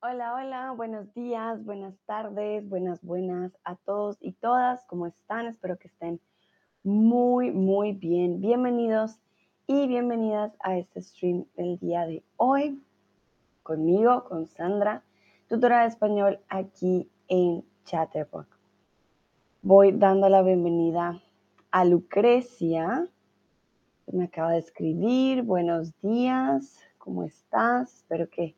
Hola, hola, buenos días, buenas tardes, buenas, buenas a todos y todas. ¿Cómo están? Espero que estén muy, muy bien. Bienvenidos y bienvenidas a este stream del día de hoy. Conmigo, con Sandra, tutora de español aquí en Chatterbox. Voy dando la bienvenida a Lucrecia. Me acaba de escribir. Buenos días. ¿Cómo estás? Espero que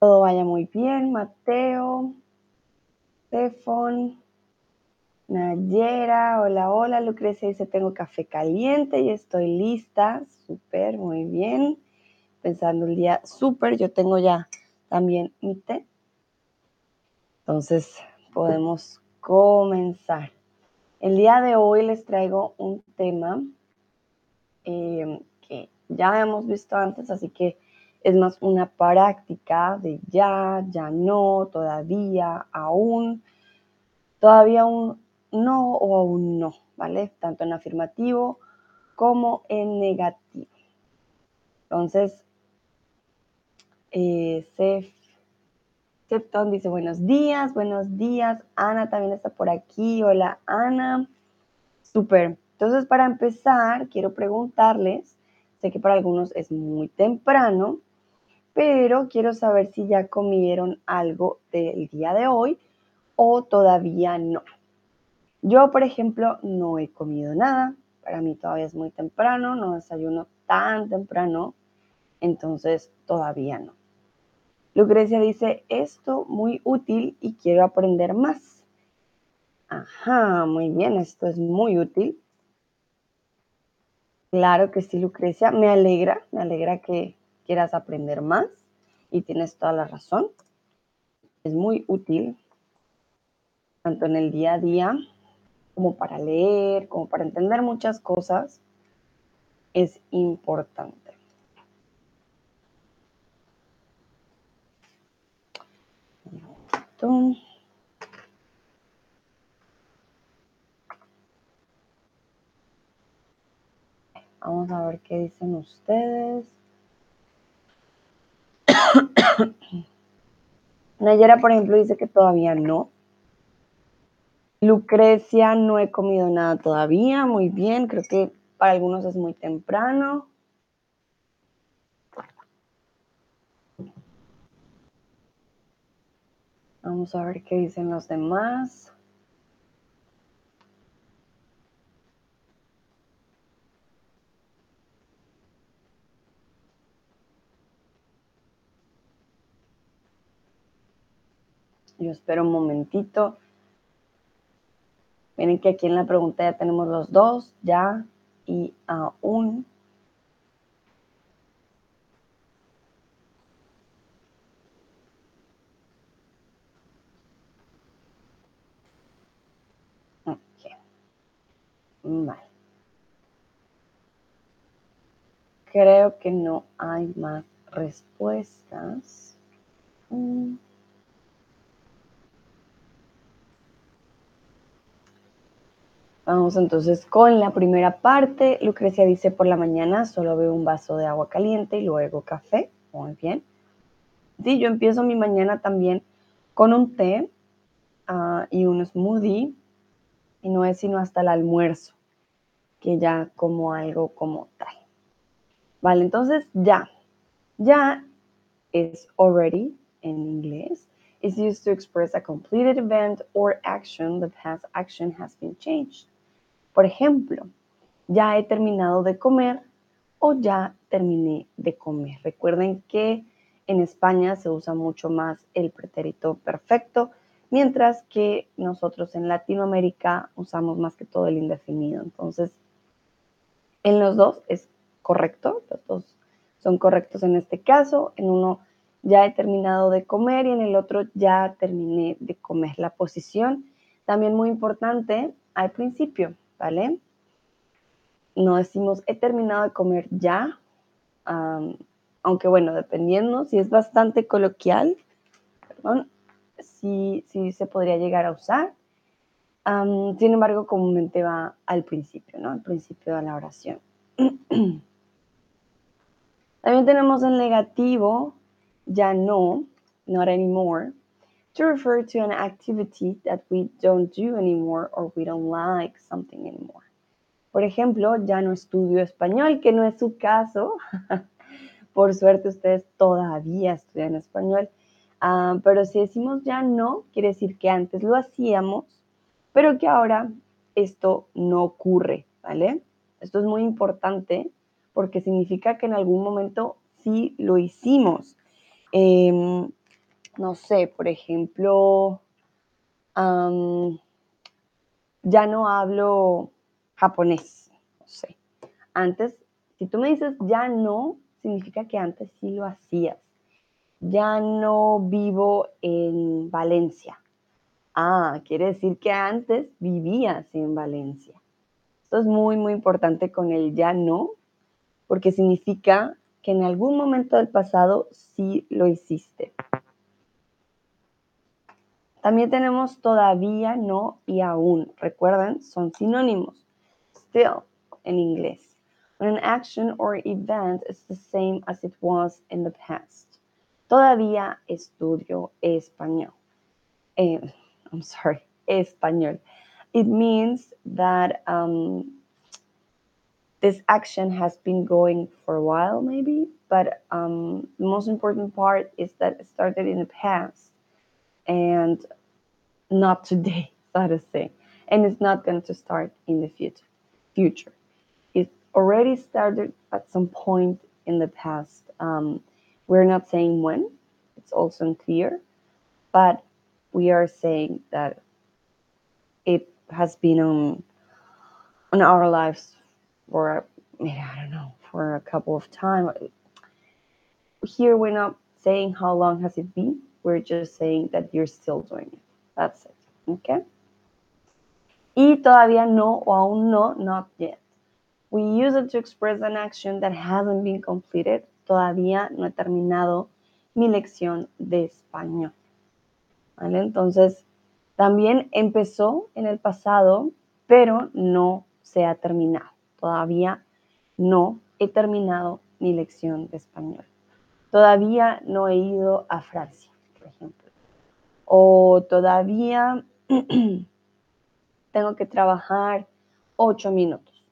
todo vaya muy bien. Mateo, Stefan, Nayera, hola, hola. Lucrecia dice, tengo café caliente y estoy lista. Súper, muy bien. Pensando el día súper. Yo tengo ya también mi té. Entonces, podemos comenzar. El día de hoy les traigo un tema eh, que ya hemos visto antes, así que es más una práctica de ya, ya no, todavía, aún, todavía un no o aún no, ¿vale? Tanto en afirmativo como en negativo. Entonces, eh, Septon dice buenos días, buenos días. Ana también está por aquí. Hola, Ana. Súper. Entonces, para empezar, quiero preguntarles, sé que para algunos es muy temprano, pero quiero saber si ya comieron algo del día de hoy o todavía no. Yo, por ejemplo, no he comido nada. Para mí todavía es muy temprano, no desayuno tan temprano, entonces todavía no. Lucrecia dice, esto muy útil y quiero aprender más. Ajá, muy bien, esto es muy útil. Claro que sí, Lucrecia, me alegra, me alegra que quieras aprender más y tienes toda la razón. Es muy útil, tanto en el día a día como para leer, como para entender muchas cosas. Es importante. Vamos a ver qué dicen ustedes. Nayera, por ejemplo, dice que todavía no. Lucrecia, no he comido nada todavía. Muy bien, creo que para algunos es muy temprano. Vamos a ver qué dicen los demás. Yo espero un momentito. Miren que aquí en la pregunta ya tenemos los dos, ya y aún. Ok. Vale. Creo que no hay más respuestas. Mm. Vamos entonces con la primera parte. Lucrecia dice, por la mañana solo veo un vaso de agua caliente y luego café. Muy bien. Sí, yo empiezo mi mañana también con un té uh, y un smoothie y no es sino hasta el almuerzo que ya como algo como tal. Vale, entonces ya. Ya es already en inglés. Is used to express a completed event or action. The past action has been changed. Por ejemplo, ya he terminado de comer o ya terminé de comer. Recuerden que en España se usa mucho más el pretérito perfecto, mientras que nosotros en Latinoamérica usamos más que todo el indefinido. Entonces, en los dos es correcto, los dos son correctos en este caso. En uno ya he terminado de comer y en el otro ya terminé de comer. La posición también muy importante al principio. ¿Vale? No decimos he terminado de comer ya, aunque bueno, dependiendo, si es bastante coloquial, perdón, sí, sí se podría llegar a usar. sin embargo, comúnmente va al principio, ¿no? Al principio de la oración. También tenemos el negativo, ya no. not anymore, to refer to an activity that we don't do anymore or we don't like something anymore. Por ejemplo, ya no estudio español, que no es su caso. Por suerte ustedes todavía estudian español. Ah, pero si decimos ya no, quiere decir que antes lo hacíamos, pero que ahora esto no ocurre, ¿vale? Esto es muy importante porque significa que en algún momento sí lo hicimos. Em, no sé, por ejemplo, ya no hablo japonés, no sé. Antes, si tú me dices ya no, significa que antes sí lo hacías. Ya no vivo en Valencia. Ah, quiere decir que antes vivías en Valencia. Esto es muy, muy importante con el ya no, porque significa que en algún momento del pasado sí lo hiciste. También tenemos todavía, no y aún. Recuerden, son sinónimos. Still en inglés. When an action or event is the same as it was in the past. Todavía estudio español. Eh, I'm sorry, español. It means that um, this action has been going for a while, maybe, but um, the most important part is that it started in the past and not today, so to say. And it's not going to start in the future. Future. It already started at some point in the past. Um, we're not saying when, it's also unclear, but we are saying that it has been on on our lives for I don't know for a couple of time. Here we're not saying how long has it been. We're just saying that you're still doing it. That's it. Okay. Y todavía no o aún no, not yet. We use it to express an action that hasn't been completed. Todavía no he terminado mi lección de español. ¿Vale? Entonces, también empezó en el pasado, pero no se ha terminado. Todavía no he terminado mi lección de español. Todavía no he ido a Francia, por ejemplo. O todavía tengo que trabajar ocho minutos,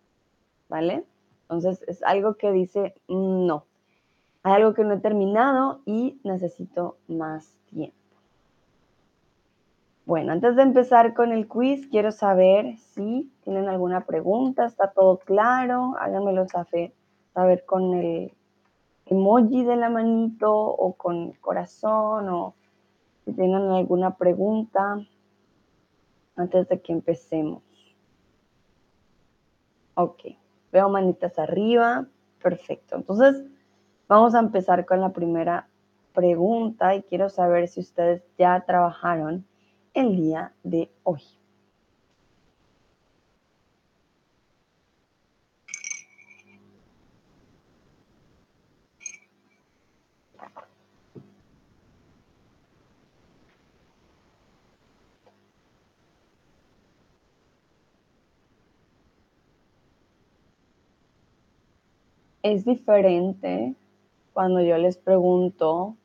¿vale? Entonces es algo que dice no. Hay algo que no he terminado y necesito más tiempo. Bueno, antes de empezar con el quiz, quiero saber si tienen alguna pregunta, está todo claro, háganmelo saber con el emoji de la manito o con corazón o si tienen alguna pregunta antes de que empecemos. Ok, veo manitas arriba, perfecto. Entonces, vamos a empezar con la primera pregunta y quiero saber si ustedes ya trabajaron el día de hoy. Es diferente cuando yo les pregunto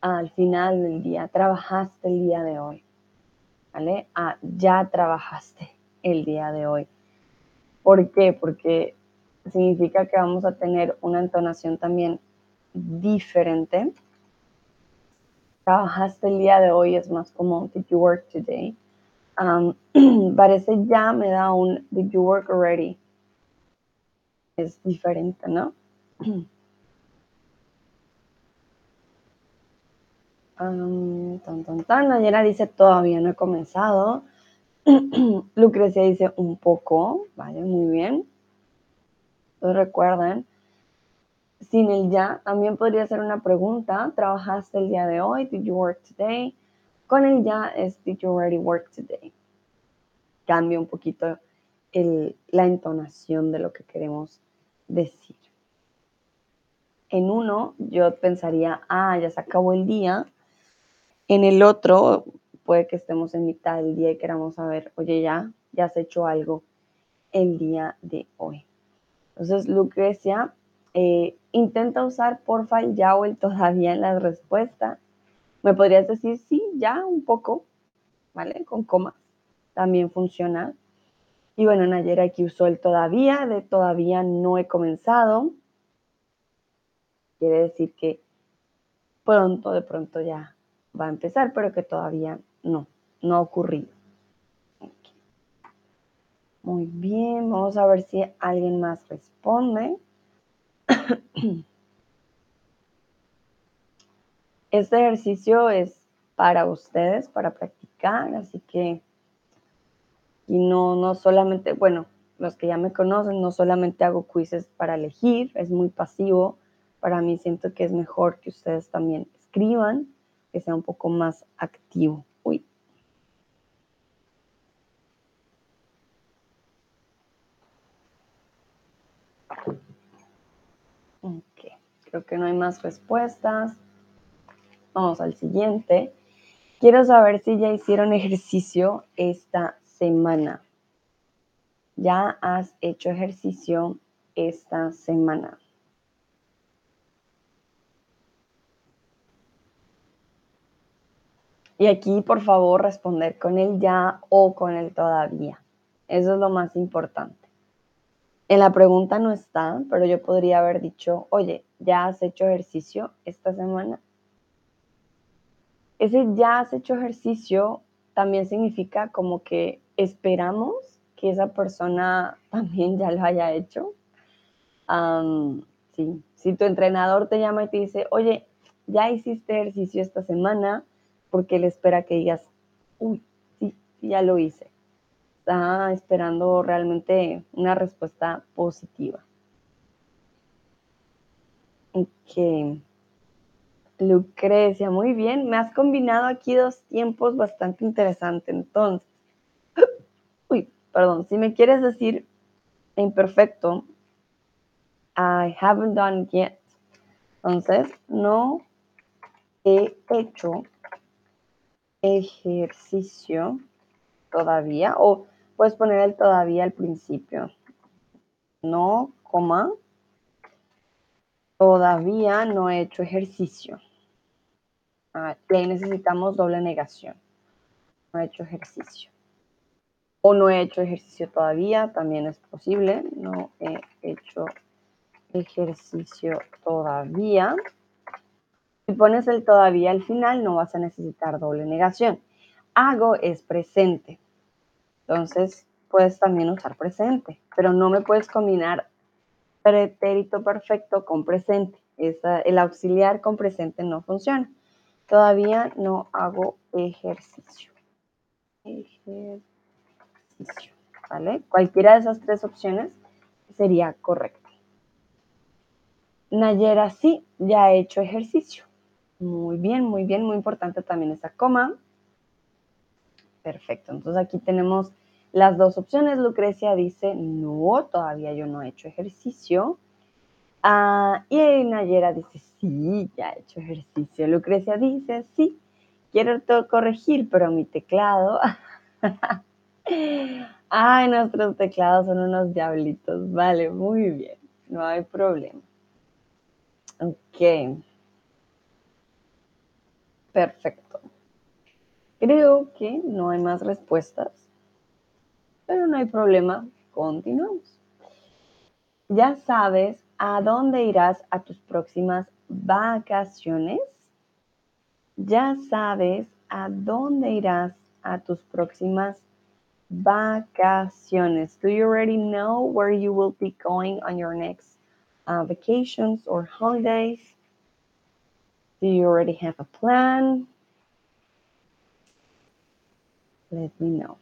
al final del día, ¿trabajaste el día de hoy? ¿vale? A ya trabajaste el día de hoy. ¿Por qué? Porque significa que vamos a tener una entonación también diferente. Trabajaste el día de hoy es más como did you work today? Um, parece ya me da un did you work already? Es diferente, ¿no? Um, dice, todavía no he comenzado. Lucrecia dice, un poco. Vale, muy bien. Entonces recuerden, sin el ya, también podría ser una pregunta. ¿Trabajaste el día de hoy? Did you work today? Con el ya es, did you already work today? Cambia un poquito la entonación de lo que queremos decir. En uno, yo pensaría, ah, ya se acabó el día, en el otro, puede que estemos en mitad del día y queramos saber, oye, ya, ya has hecho algo el día de hoy. Entonces, Lucrecia, eh, intenta usar porfa el ya o el todavía en la respuesta Me podrías decir, sí, ya un poco, ¿vale? Con coma, también funciona. Y bueno, Nayera aquí usó el todavía, de todavía no he comenzado. Quiere decir que pronto, de pronto ya va a empezar, pero que todavía no, no ha ocurrido. Muy bien, vamos a ver si alguien más responde. Este ejercicio es para ustedes, para practicar, así que, y no, no solamente, bueno, los que ya me conocen, no solamente hago quizzes para elegir, es muy pasivo. Para mí siento que es mejor que ustedes también escriban, que sea un poco más activo. Uy. Ok, creo que no hay más respuestas. Vamos al siguiente. Quiero saber si ya hicieron ejercicio esta semana. ¿Ya has hecho ejercicio esta semana? Y aquí, por favor, responder con el ya o con el todavía. Eso es lo más importante. En la pregunta no está, pero yo podría haber dicho, oye, ¿ya has hecho ejercicio esta semana? ese ya has hecho ejercicio también significa como que esperamos que esa persona también ya lo haya hecho. sí. Si tu entrenador te llama y te dice, oye, ya hiciste ejercicio esta semana, porque él espera que digas, uy, sí, ya lo hice. Está esperando realmente una respuesta positiva. Ok. Lucrecia, muy bien. Me has combinado aquí dos tiempos bastante interesantes. Entonces, perdón, si me quieres decir imperfecto, I haven't done yet. Entonces, no he hecho ejercicio todavía, o puedes poner el todavía al principio. No, coma, Todavía no he hecho ejercicio. Ah, ahí necesitamos doble negación. No he hecho ejercicio. O no he hecho ejercicio todavía, también es posible. No he hecho ejercicio todavía. Si pones el todavía al final, no vas a necesitar doble negación. Hago es presente. Entonces, puedes también usar presente, pero no me puedes combinar pretérito perfecto con presente. el auxiliar con presente no funciona. Todavía no hago ejercicio. Ejercicio. Cualquiera de esas tres opciones sería correcta. Nayera, sí, ya he hecho ejercicio. Muy bien, muy bien, muy importante también esa coma. Perfecto, entonces aquí tenemos las dos opciones. Lucrecia dice, no, todavía yo no he hecho ejercicio. Ah, y Nayera dice, sí, ya he hecho ejercicio. Lucrecia dice, sí, quiero corregir, pero mi teclado... Ay, nuestros teclados son unos diablitos. Vale, muy bien, no hay problema. Ok. Perfecto. Creo que no hay más respuestas pero no hay problema, continuamos. ¿Ya sabes a dónde irás a tus próximas vacaciones? ¿Ya sabes a dónde irás a tus próximas vacaciones? Do you already know where you will be going on your next uh, vacations or holidays? Do you already have a plan? Let me know.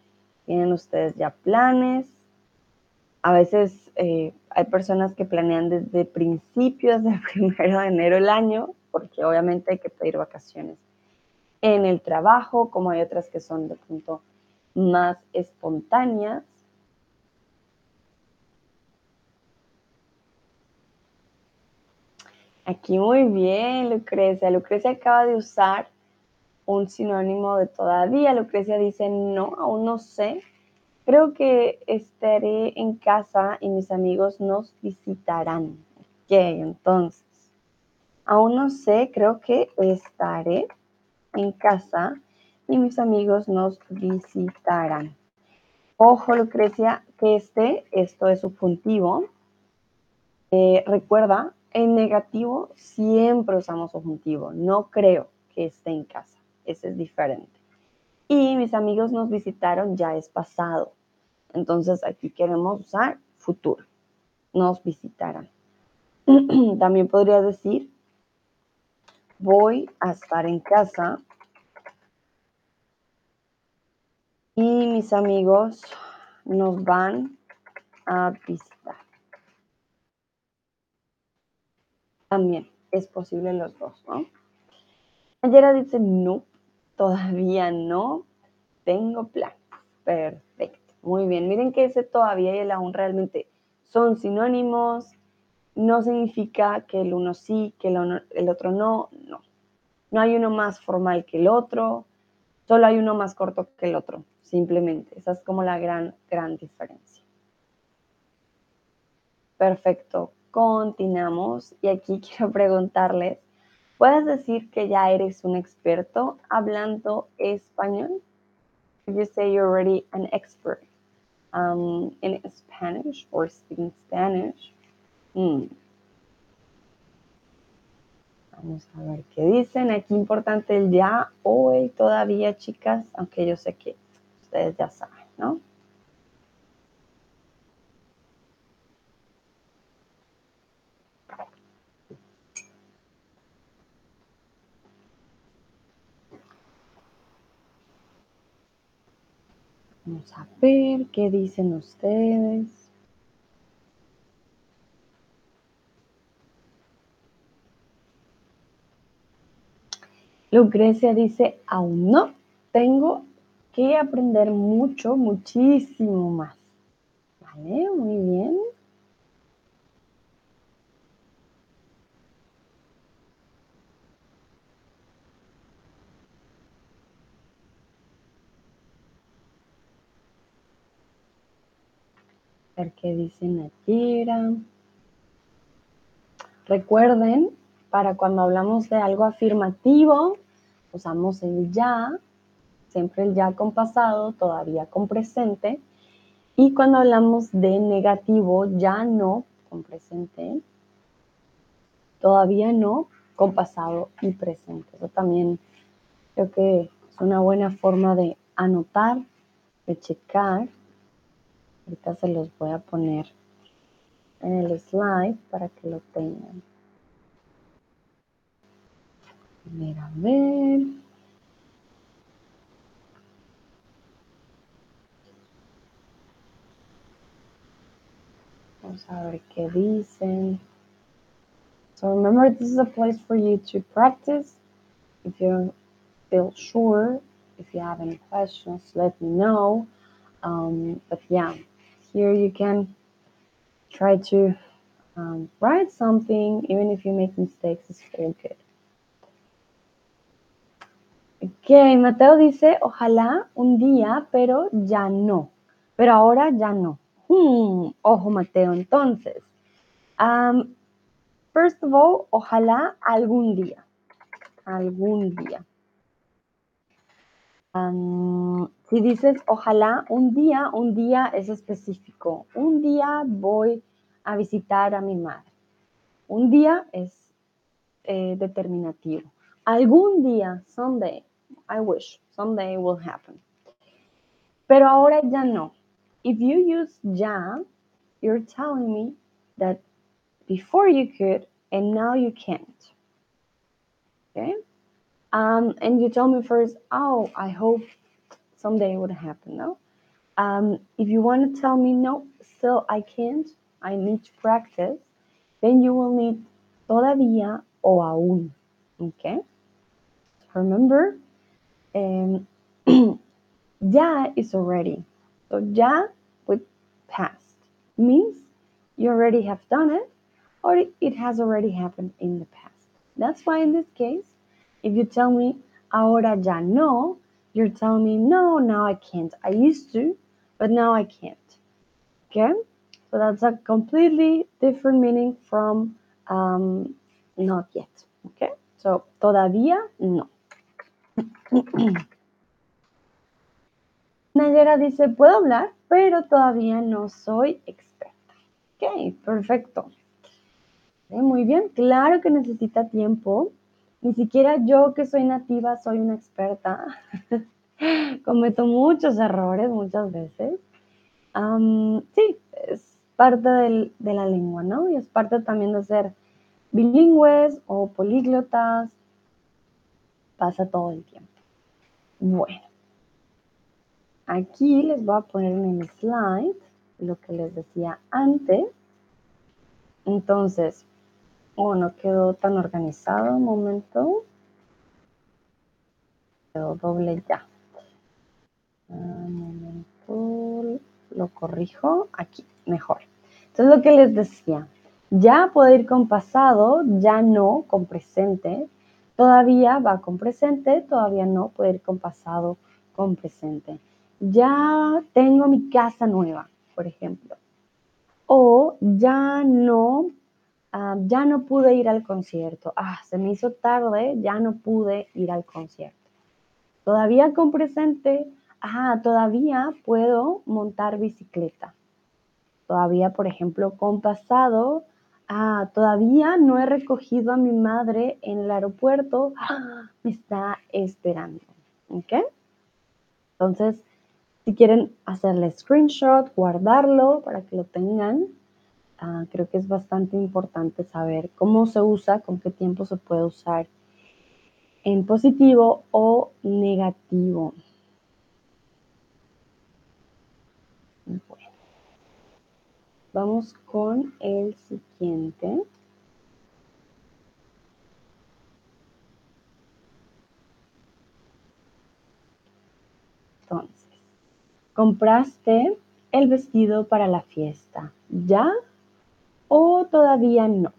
¿Tienen ustedes ya planes? A veces eh, hay personas que planean desde principios del primero de enero el año, porque obviamente hay que pedir vacaciones en el trabajo, como hay otras que son de punto más espontáneas. Aquí muy bien, Lucrecia. Lucrecia acaba de usar un sinónimo de todavía. Lucrecia dice, no, aún no sé. Creo que estaré en casa y mis amigos nos visitarán. Ok, entonces, aún no sé, creo que estaré en casa y mis amigos nos visitarán. Ojo, Lucrecia, que este, esto es subjuntivo. Eh, recuerda, en negativo siempre usamos subjuntivo. No creo que esté en casa. Ese es diferente. Y mis amigos nos visitaron ya es pasado. Entonces aquí queremos usar futuro. Nos visitarán. También podría decir, voy a estar en casa y mis amigos nos van a visitar. También es posible los dos, ¿no? Ayer dice, no, todavía no tengo plan. Perfecto. Muy bien. Miren que ese todavía y el aún realmente son sinónimos. No significa que el uno sí, que el otro no. No. No hay uno más formal que el otro. Solo hay uno más corto que el otro. Simplemente. Esa es como la gran, gran diferencia. Perfecto. Continuamos. Y aquí quiero preguntarles, ¿puedes decir que ya eres un experto hablando español? You say you're already an expert um, in Spanish or speaking Spanish? Mm. Vamos a ver qué dicen. Aquí importante el ya o el todavía, chicas, aunque yo sé que ustedes ya saben, ¿no? Vamos a ver qué dicen ustedes. Lucrecia dice, aún no, tengo que aprender mucho, muchísimo más. Vale, muy bien. ver qué dicen ayer. Recuerden, para cuando hablamos de algo afirmativo, usamos el ya, siempre el ya con pasado, todavía con presente. Y cuando hablamos de negativo, ya no con presente, todavía no con pasado y presente. Eso también creo que es una buena forma de anotar, de checar Ahorita se los voy a poner en el slide para que lo tengan. Mira, a ver. Vamos a ver qué dicen. So remember, this is a place for you to practice. If you feel sure, if you have any questions, let me know. Um, but yeah, here you can try to um, write something, even if you make mistakes, it's all good. Ok, Mateo dice, ojalá un día, pero ya no. Pero ahora ya no. Hmm, ojo, Mateo, entonces. First of all, ojalá algún día. Algún día. si dices ojalá un día, un día es específico. Un día voy a visitar a mi madre. Un día es eh, determinativo. Algún día, someday, I wish, someday will happen. Pero ahora ya no. If you use ya, you're telling me that before you could and now you can't. Okay? Um, and you tell me first, oh, I hope someday it would happen, no? Um, if you want to tell me, no, still I can't, I need to practice, then you will need todavía o aún, okay? Remember, um, ya is already. So ya with past means you already have done it or it has already happened in the past. That's why in this case, if you tell me ahora ya no, you're telling me no, now I can't. I used to, but now I can't. Okay? So that's a completely different meaning from um, not yet. Okay? So todavía no. Nayera dice, puedo hablar, pero todavía no soy experta. Ok, perfecto. muy bien, claro que necesita tiempo. Ni siquiera yo que soy nativa soy una experta. Cometo muchos errores muchas veces. sí, es parte de la lengua, ¿no? Y es parte también de ser bilingües o políglotas. Pasa todo el tiempo. Bueno, aquí les voy a poner en el slide lo que les decía antes. Entonces, oh, no quedó tan organizado, un momento. Quedó doble ya. Un momento, lo corrijo aquí, mejor. Entonces, lo que les decía, ya puede ir con pasado, ya no con presente, todavía va con presente, todavía no puede ir con pasado, con presente. Ya tengo mi casa nueva, por ejemplo. O ya no, ah, ya no pude ir al concierto. Ah, se me hizo tarde, ya no pude ir al concierto. Todavía con presente, ah, todavía puedo montar bicicleta. Todavía, por ejemplo, con pasado, ah, todavía no he recogido a mi madre en el aeropuerto, ah, me está esperando. ¿Ok? Entonces, si quieren hacerle screenshot, guardarlo para que lo tengan, ah, creo que es bastante importante saber cómo se usa, con qué tiempo se puede usar en positivo o negativo. Vamos con el siguiente. Entonces, ¿compraste el vestido para la fiesta? ¿Ya o todavía no?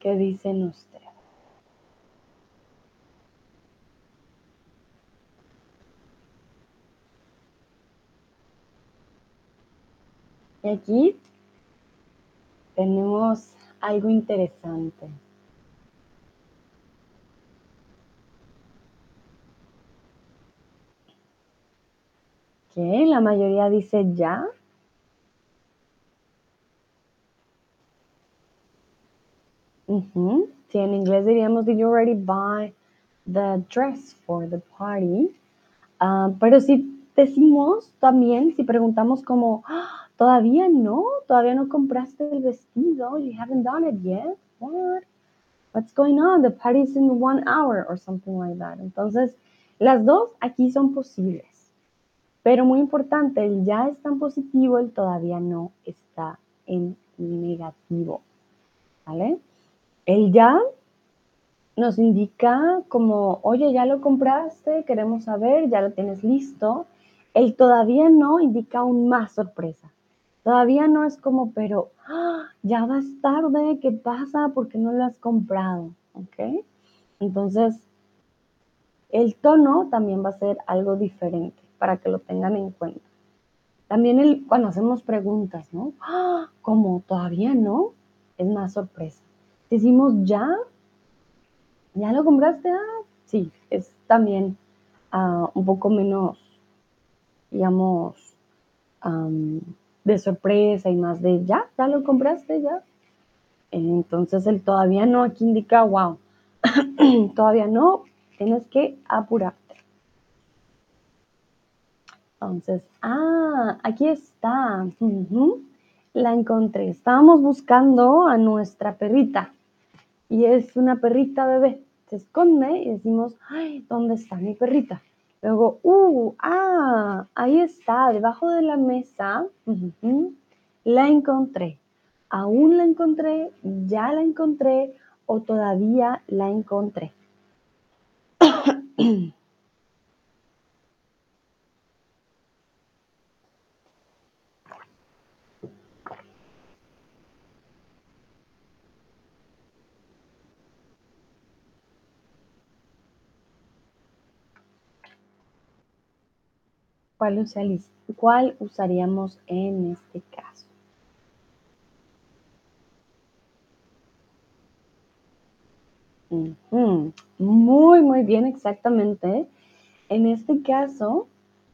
¿Qué dicen ustedes? Y aquí tenemos algo interesante. ¿Qué? La mayoría dice ya. Si en inglés diríamos, did you already buy the dress for the party? Ah, pero si decimos también, si preguntamos como, ah, todavía no, todavía no compraste el vestido, you haven't done it yet, what? What's going on? The party's in one hour or something like that. Entonces, las dos aquí son posibles. Pero muy importante, el ya está en positivo, el todavía no está en negativo. ¿Vale? El ya nos indica como, oye, ya lo compraste, queremos saber, ya lo tienes listo. El todavía no indica aún más sorpresa. Todavía no es como, pero ¡ah! ya vas tarde, ¿qué pasa? ¿Por qué no lo has comprado? ¿Ok? Entonces, el tono también va a ser algo diferente para que lo tengan en cuenta. También el, cuando hacemos preguntas, ¿no? ¡Ah! Como todavía no, es más sorpresa. Decimos ya, ¿ya lo compraste? Ah, sí, es también ah, un poco menos, digamos, de sorpresa y más de ya, ya lo compraste, ya. Entonces el todavía no aquí indica, wow, todavía no, tienes que apurarte. Entonces, ah, aquí está. La encontré. Estábamos buscando a nuestra perrita y es una perrita bebé. Se esconde y decimos, ay, ¿dónde está mi perrita? Luego, uh, ah, ahí está, debajo de la mesa. la encontré. Aún la encontré, ya la encontré o todavía la encontré. ¿Cuál, ¿Cuál usaríamos en este caso? Muy, muy bien, exactamente. En este caso,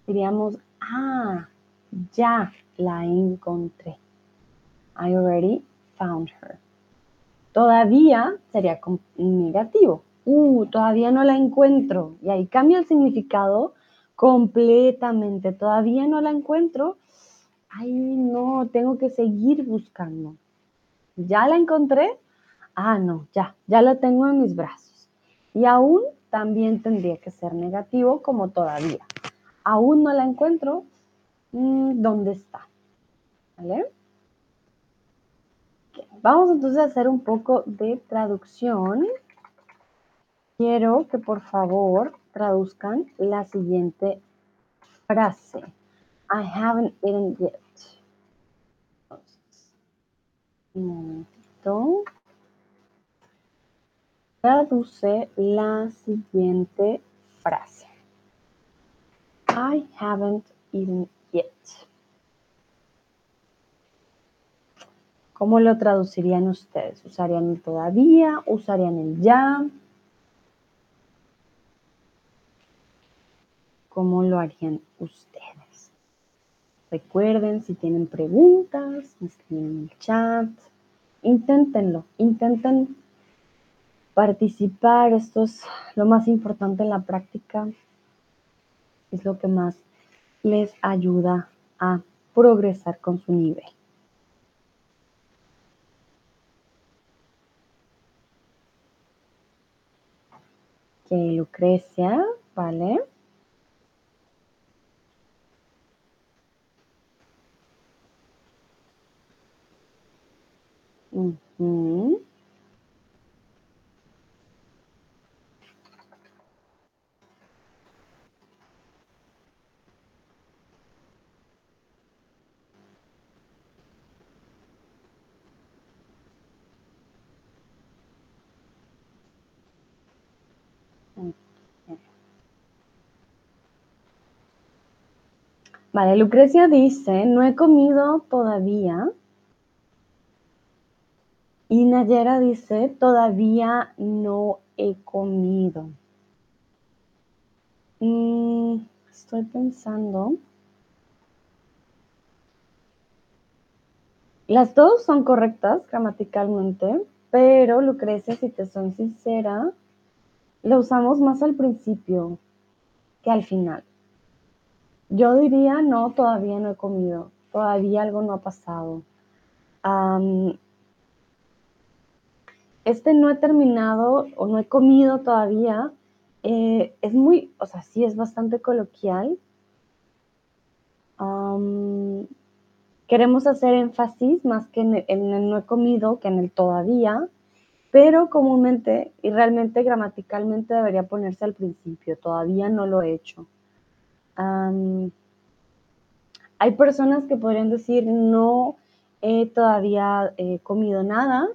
diríamos, ah, ya la encontré. I already found her. Todavía sería negativo. Uh, todavía no la encuentro. Y ahí cambia el significado completamente. Todavía no la encuentro. Ay, no, tengo que seguir buscando. ¿Ya la encontré? Ah, no, ya, ya la tengo en mis brazos. Y aún también tendría que ser negativo como todavía. Aún no la encuentro. Mm, ¿Dónde está? ¿Vale? Vamos entonces a hacer un poco de traducción. Quiero que por favor traduzcan la siguiente frase. I haven't eaten yet. Un momentito. Traduce la siguiente frase. I haven't eaten yet. ¿Cómo lo traducirían ustedes? ¿Usarían el todavía? ¿Usarían el ya? ¿Cómo lo harían ustedes? Recuerden, si tienen preguntas, escriben en el chat. Inténtenlo, intenten participar. Esto es lo más importante en la práctica. Es lo que más les ayuda a progresar con su nivel. Que Lucrecia, ¿vale? Vale, Lucrecia dice, no he comido todavía. Y Nayera dice, todavía no he comido. Mm, estoy pensando. Las dos son correctas gramaticalmente, pero Lucrecia, si te son sincera, lo usamos más al principio que al final. Yo diría, no, todavía no he comido, todavía algo no ha pasado. Este no he terminado o no he comido todavía, eh, es muy, o sea, sí es bastante coloquial. queremos hacer énfasis más que en el no he comido que en el todavía, pero comúnmente y realmente gramaticalmente debería ponerse al principio, todavía no lo he hecho hay personas que podrían decir, no he todavía eh, comido nada,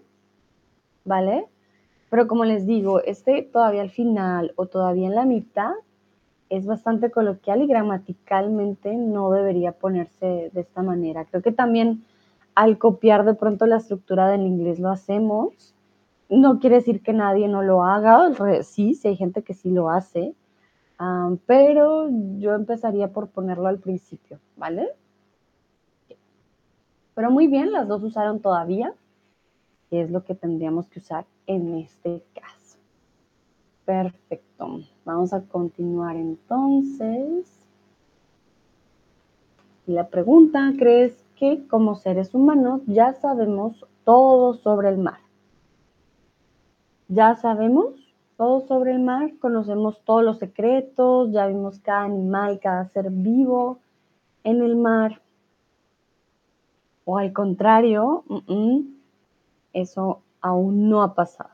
¿vale? Pero como les digo, este todavía al final o todavía en la mitad es bastante coloquial y gramaticalmente no debería ponerse de esta manera. Creo que también al copiar de pronto la estructura del inglés lo hacemos. No quiere decir que nadie no lo haga, sí, sí hay gente que sí lo hace, pero yo empezaría por ponerlo al principio, ¿vale? Pero muy bien, las dos usaron todavía, que es lo que tendríamos que usar en este caso. Perfecto. Vamos a continuar entonces. Y la pregunta, ¿crees que como seres humanos ya sabemos todo sobre el mar? Ya sabemos todo sobre el mar, conocemos todos los secretos, ya vimos cada animal, cada ser vivo en el mar. O al contrario, eso aún no ha pasado.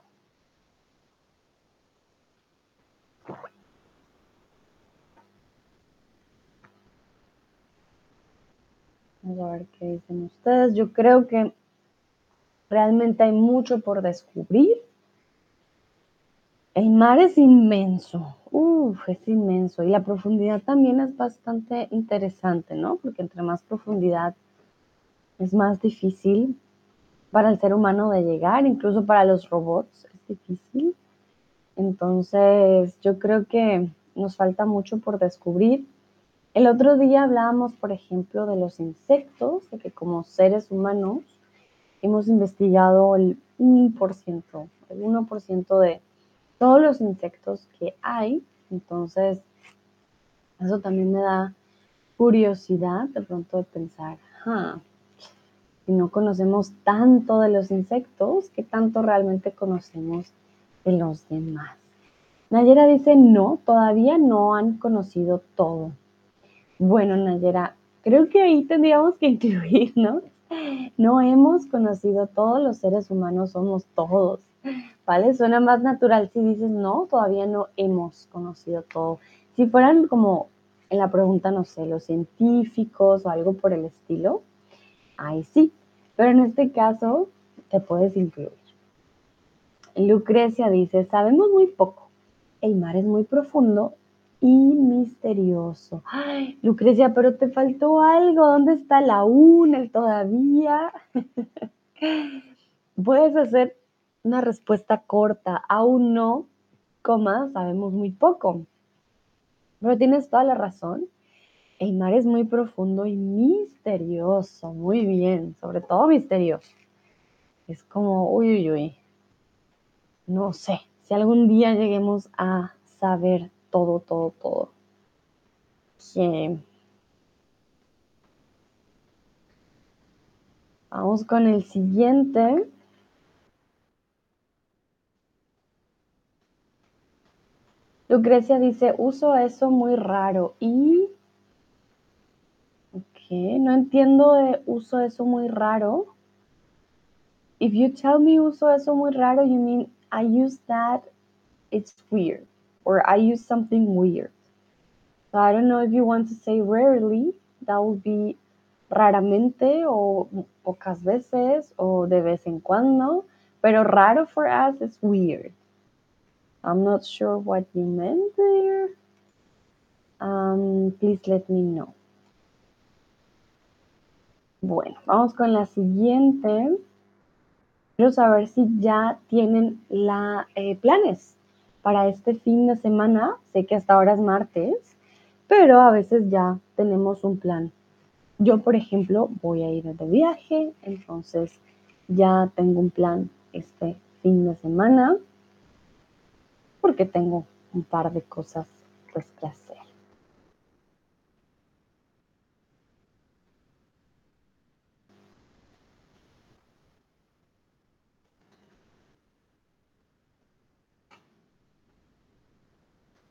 Vamos a ver qué dicen ustedes. Yo creo que realmente hay mucho por descubrir El mar es inmenso, uf, es inmenso. Y la profundidad también es bastante interesante, ¿no? Porque entre más profundidad es más difícil para el ser humano de llegar, incluso para los robots es difícil. Entonces, yo creo que nos falta mucho por descubrir. El otro día hablábamos, por ejemplo, de los insectos, de que como seres humanos hemos investigado el 1%, el 1% de todos los insectos que hay. Entonces, eso también me da curiosidad de pronto de pensar, si no conocemos tanto de los insectos, ¿qué tanto realmente conocemos de los demás? Nayera dice, no, todavía no han conocido todo. Bueno, Nayera, creo que ahí tendríamos que incluir, ¿no? No hemos conocido todos los seres humanos, somos todos. ¿vale? Suena más natural si dices, no, todavía no hemos conocido todo. Si fueran como en la pregunta, no sé, los científicos o algo por el estilo, ahí sí, pero en este caso te puedes incluir. Lucrecia dice, sabemos muy poco, el mar es muy profundo y misterioso. Ay, Lucrecia, pero te faltó algo, ¿dónde está la una, el todavía? Puedes hacer una respuesta corta, aún no, coma, sabemos muy poco. Pero tienes toda la razón. El mar es muy profundo y misterioso, muy bien, sobre todo misterioso. Es como, uy, uy, uy. No sé, si algún día lleguemos a saber todo, todo, todo. Vamos con el siguiente. Lucrecia dice, uso eso muy raro y... No entiendo de uso eso muy raro. If you tell me uso eso muy raro, you mean I use that, it's weird. Or I use something weird. So I don't know if you want to say rarely, that would be raramente o pocas veces o de vez en cuando. Pero raro for us is weird. I'm not sure what you meant there. Um, please let me know. Bueno, vamos con la siguiente. Quiero saber si ya tienen eh, planes para este fin de semana. Sé que hasta ahora es martes, pero a veces ya tenemos un plan. Yo, por ejemplo, voy a ir de viaje, entonces ya tengo un plan este fin de semana porque tengo un par de cosas pues, que hacer.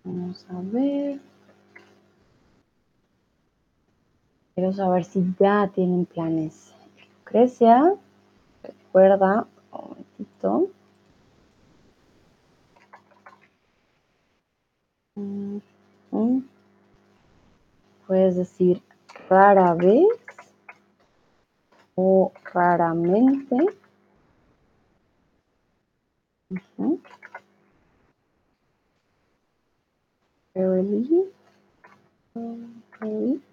Vamos a ver. Quiero saber si ya tienen planes. Lucrecia, recuerda, un momentito. Puedes decir rara vez o raramente.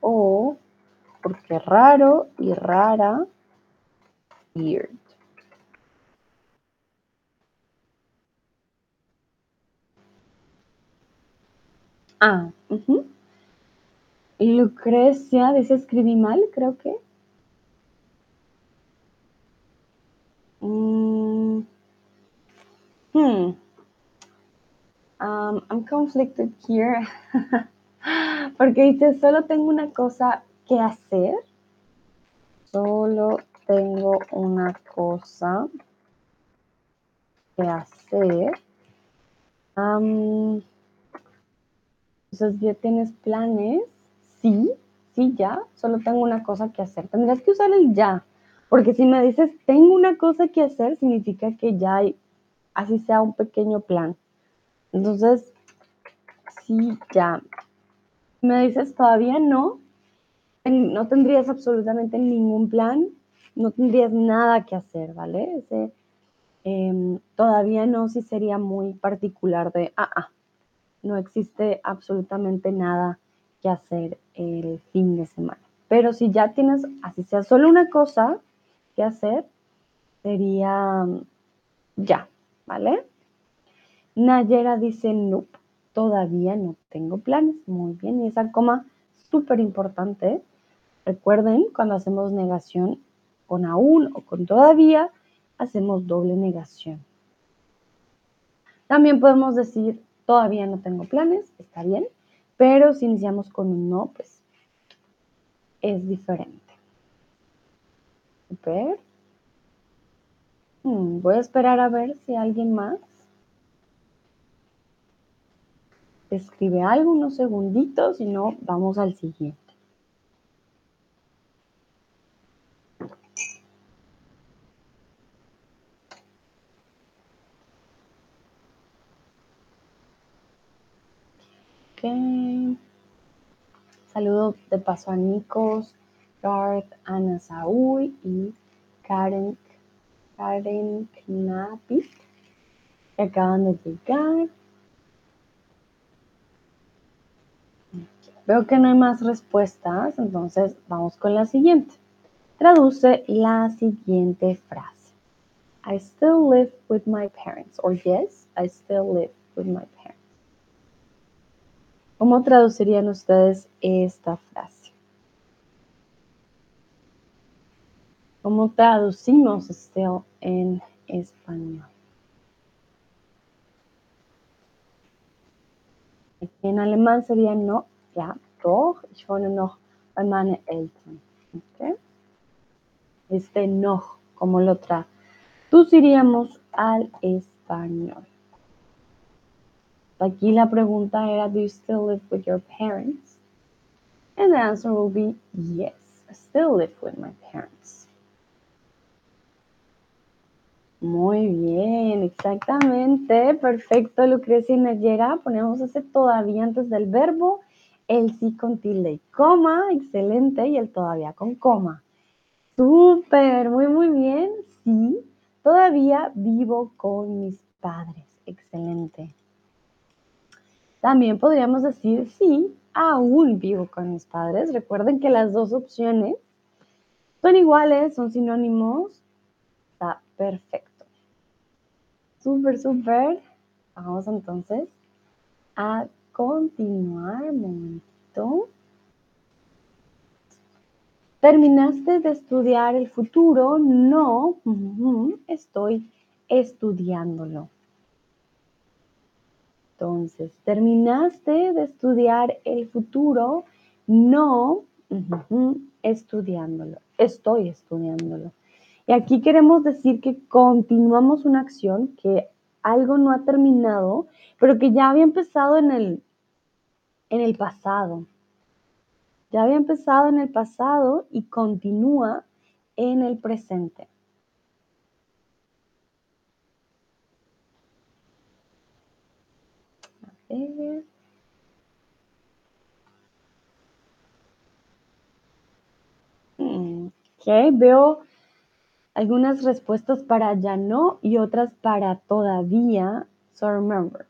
O porque raro y rara. Weird. Ah, Lucrecia dice escribí mal, creo que. Mm. Hmm. Um, I'm conflicted here. Porque dice, solo tengo una cosa que hacer. Solo tengo una cosa que hacer. Um, entonces, ¿ya tienes planes? Sí, sí, ya. Solo tengo una cosa que hacer. Tendrías que usar el ya. Porque si me dices, tengo una cosa que hacer, significa que ya hay, así sea un pequeño plan. Entonces, sí, ya. Me dices, todavía no. No tendrías absolutamente ningún plan. No tendrías nada que hacer, ¿vale? Ese Em, todavía no, si sería muy particular de, ah, ah, no existe absolutamente nada que hacer el fin de semana. Pero si ya tienes, así sea solo una cosa que hacer, sería ya, ¿vale? Nayera dice, no, todavía no tengo planes. Muy bien, y esa coma súper importante. Recuerden, cuando hacemos negación con aún o con todavía, hacemos doble negación. También podemos decir, todavía no tengo planes, está bien, pero si iniciamos con un no, pues es diferente. Super. Hmm, voy a esperar a ver si alguien más escribe algo, unos segunditos, si no, vamos al siguiente. Saludo de paso a Nikos, Garth, Ana Saúl y Karen, Karen Knappy, que acaban de llegar. Veo que no hay más respuestas, entonces vamos con la siguiente. Traduce la siguiente frase. I still live with my parents. Or yes, I still live with my parents. ¿Cómo traducirían ustedes esta frase? ¿Cómo traducimos still en español? En alemán sería no, ja, doch, ich wohne noch bei meinen Eltern. Okay. Este noch, como lo traduciríamos al español. Aquí la pregunta era, do you still live with your parents? And the answer will be yes, I still live with my parents. Muy bien, exactamente, perfecto, Lucrecia y Nayera. Ponemos ese todavía antes del verbo, el sí con tilde y coma, excelente, y el todavía con coma. Súper, muy, muy bien. Sí, todavía vivo con mis padres, excelente. También podríamos decir, sí, aún vivo con mis padres. Recuerden que las dos opciones son iguales, son sinónimos. Está perfecto. Súper, súper. Vamos entonces a continuar. Un momento. ¿Terminaste de estudiar el futuro? No, estoy estudiándolo. Entonces, ¿terminaste de estudiar el futuro? No, estudiándolo, estoy estudiándolo. Y aquí queremos decir que continuamos una acción que algo no ha terminado, pero que ya había empezado en el, en el pasado. Ya había empezado en el pasado y continúa en el presente. Ok, veo algunas respuestas para ya no y otras para todavía. So remember,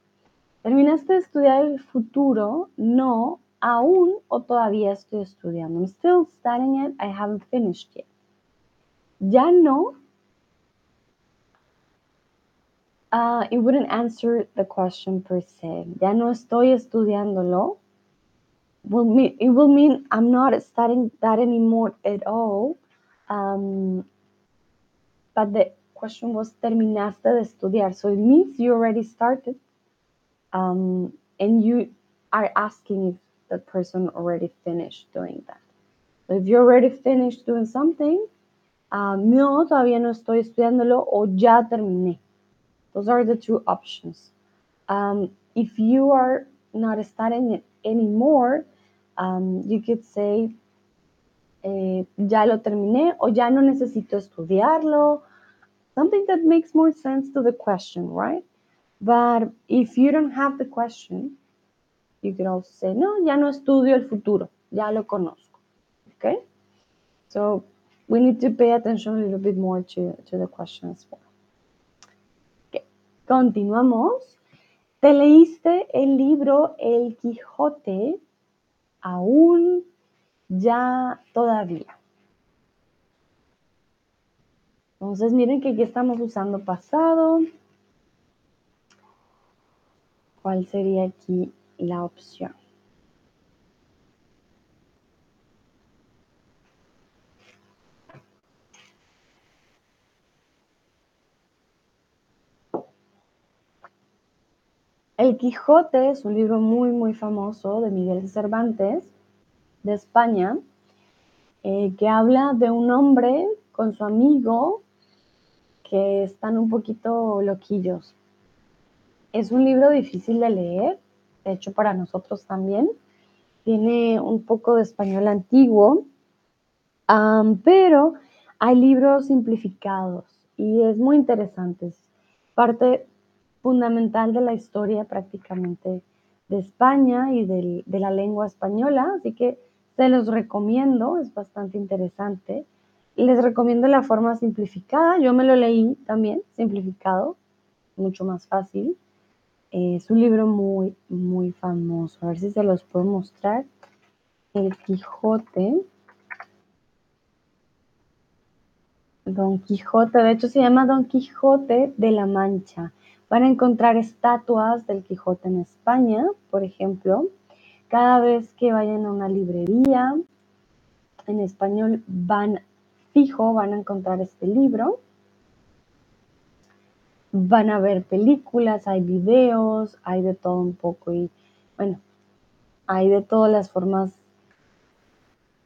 ¿terminaste de estudiar el futuro? No, aún o todavía estoy estudiando. I'm still studying it. I haven't finished yet. Ya no Uh, it wouldn't answer the question per se. Ya no estoy estudiándolo. Will mean, it will mean I'm not studying that anymore at all. Um, but the question was terminaste de estudiar. So it means you already started. Um, and you are asking if the person already finished doing that. So if you already finished doing something, um, no, todavía no estoy estudiándolo o ya terminé. Those are the two options. Um, if you are not studying it anymore, um, you could say, eh, ya lo terminé o ya no necesito estudiarlo. Something that makes more sense to the question, right? But if you don't have the question, you could also say, no, ya no estudio el futuro, ya lo conozco. Okay? So we need to pay attention a little bit more to, to the question as well. continuamos. ¿Te leíste el libro El Quijote? Aún, ya, todavía. Entonces miren que aquí estamos usando pasado. ¿Cuál sería aquí la opción? El Quijote es un libro muy, muy famoso de Miguel Cervantes, de España, eh, que habla de un hombre con su amigo que están un poquito loquillos. Es un libro difícil de leer, de hecho para nosotros también. Tiene un poco de español antiguo, pero hay libros simplificados y es muy interesante. parte fundamental de la historia prácticamente de España y de la lengua española, así que se los recomiendo, es bastante interesante. Les recomiendo la forma simplificada, yo me lo leí también, simplificado, mucho más fácil. Es un libro muy, muy famoso. A ver si se los puedo mostrar. El Quijote. Don Quijote, de hecho se llama Don Quijote de la Mancha. Van a encontrar estatuas del Quijote en España, por ejemplo. Cada vez que vayan a una librería en español van fijo, van a encontrar este libro. Van a ver películas, hay videos, hay de todo un poco y bueno, hay de todas las formas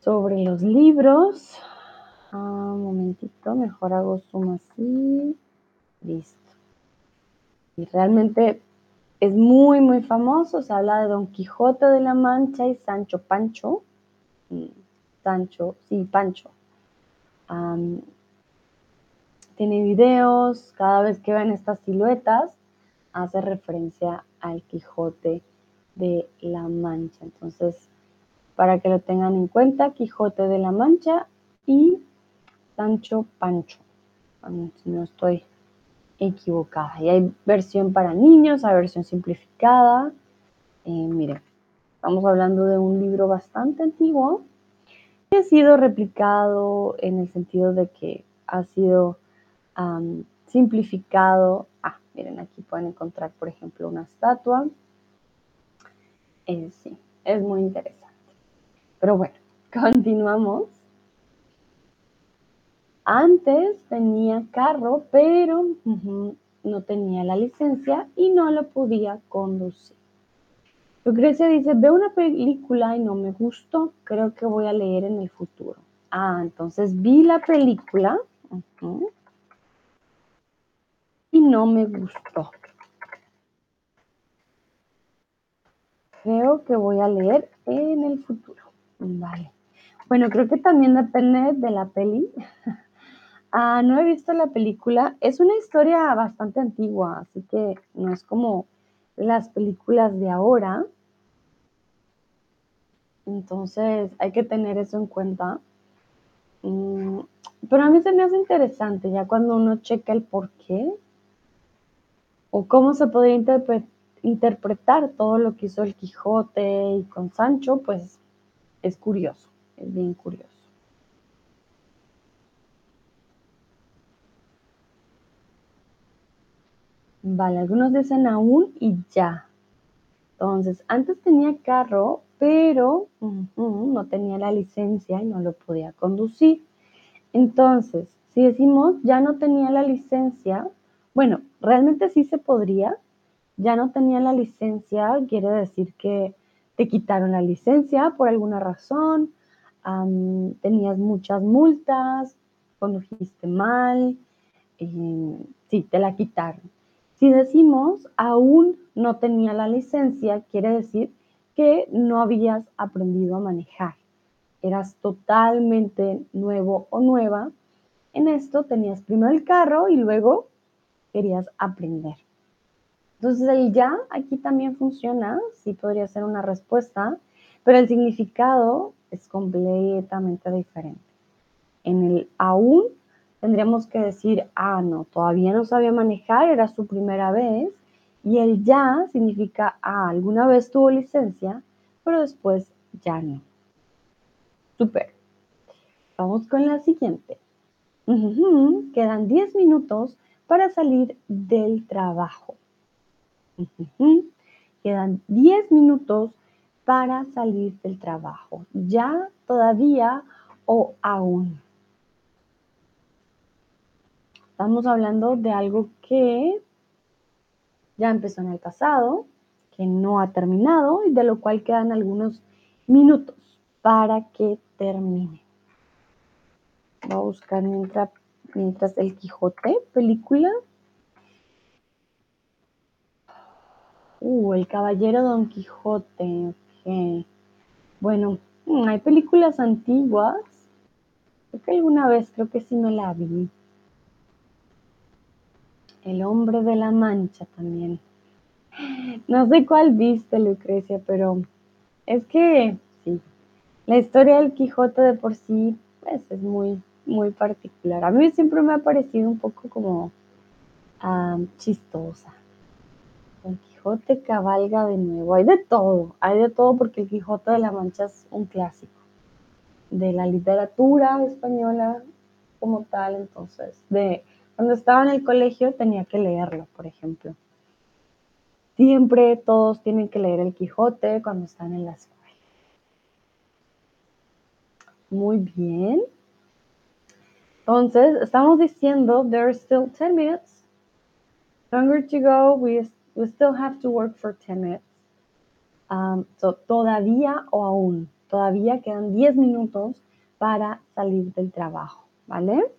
sobre los libros. Ah, un momentito, mejor hago zoom así. Listo. Y realmente es muy, muy famoso. Se habla de Don Quijote de la Mancha y Sancho Pancho. Mm, Sancho, sí, Pancho. Tiene videos, cada vez que ven estas siluetas, hace referencia al Quijote de la Mancha. Entonces, para que lo tengan en cuenta, Quijote de la Mancha y Sancho Pancho. Si no estoy equivocada. Y hay versión para niños, hay versión simplificada. Eh, miren, estamos hablando de un libro bastante antiguo que ha sido replicado en el sentido de que ha sido simplificado. Ah, miren, aquí pueden encontrar, por ejemplo, una estatua. Eh, sí, es muy interesante. Pero bueno, continuamos. Antes tenía carro, pero no tenía la licencia y no lo podía conducir. Lucrecia dice, veo una película y no me gustó, creo que voy a leer en el futuro. Ah, entonces vi la película y no me gustó. Creo que voy a leer en el futuro. Vale. Bueno, creo que también depende de la peli. Ah, no he visto la película. Es una historia bastante antigua, así que no es como las películas de ahora. Entonces hay que tener eso en cuenta. Mm, pero a mí se me hace interesante ya cuando uno checa el por qué o cómo se podría interpretar todo lo que hizo el Quijote y con Sancho, pues es curioso, es bien curioso. Vale, algunos dicen aún y ya. Entonces, antes tenía carro, pero no tenía la licencia y no lo podía conducir. Entonces, si decimos ya no tenía la licencia, bueno, realmente sí se podría. Ya no tenía la licencia, quiere decir que te quitaron la licencia por alguna razón, tenías muchas multas, condujiste mal, sí, te la quitaron. Si decimos aún no tenía la licencia, quiere decir que no habías aprendido a manejar. Eras totalmente nuevo o nueva. En esto tenías primero el carro y luego querías aprender. Entonces el ya aquí también funciona, sí podría ser una respuesta, pero el significado es completamente diferente. En el aún tendríamos que decir, ah, no, todavía no sabía manejar, era su primera vez. Y el ya significa, ah, alguna vez tuvo licencia, pero después ya no. Super. Vamos con la siguiente. Quedan 10 minutos para salir del trabajo. Quedan 10 minutos para salir del trabajo. Ya, todavía o aún. Estamos hablando de algo que ya empezó en el pasado, que no ha terminado y de lo cual quedan algunos minutos para que termine. Voy a buscar mientras, mientras el Quijote, película. Uh, el Caballero Don Quijote. Bueno, mm, hay películas antiguas. Creo que alguna vez, creo que sí me la vi. El hombre de la mancha también. No sé cuál viste, Lucrecia, pero es que sí, la historia del Quijote de por sí pues, es muy, muy particular. A mí siempre me ha parecido un poco como chistosa. El Quijote cabalga de nuevo. Hay de todo, hay de todo porque el Quijote de la Mancha es un clásico de la literatura española como tal, entonces, de cuando estaba en el colegio tenía que leerlo, por ejemplo. Siempre todos tienen que leer el Quijote cuando están en la escuela. Muy bien. Entonces, estamos diciendo, there are still 10 minutes. Longer to go. We, we still have to work for 10 minutes. Um, so, todavía o aún. Todavía quedan 10 minutos para salir del trabajo. ¿Vale?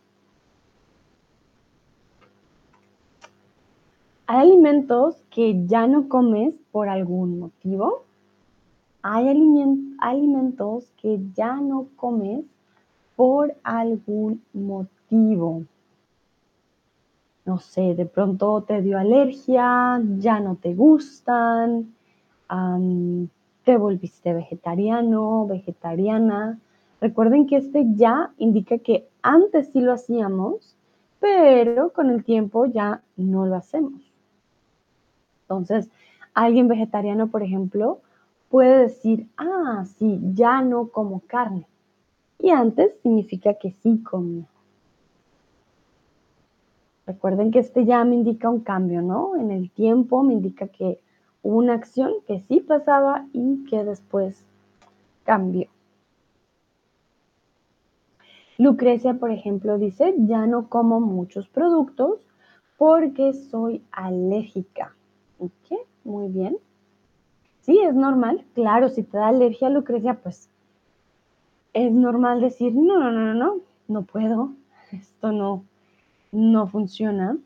Hay alimentos que ya no comes por algún motivo. Hay alimentos que ya no comes por algún motivo. No sé, de pronto te dio alergia, ya no te gustan, te volviste vegetariano, vegetariana. Recuerden que este ya indica que antes sí lo hacíamos, pero con el tiempo ya no lo hacemos. Entonces, alguien vegetariano, por ejemplo, puede decir, ah, sí, ya no como carne. Y antes significa que sí comía. Recuerden que este ya me indica un cambio, ¿no? En el tiempo me indica que hubo una acción que sí pasaba y que después cambió. Lucrecia, por ejemplo, dice, ya no como muchos productos porque soy alérgica. Ok, muy bien. Sí, es normal. Claro, si te da alergia, Lucrecia, pues es normal decir, no, no, no, no, no puedo. Esto no, no funciona.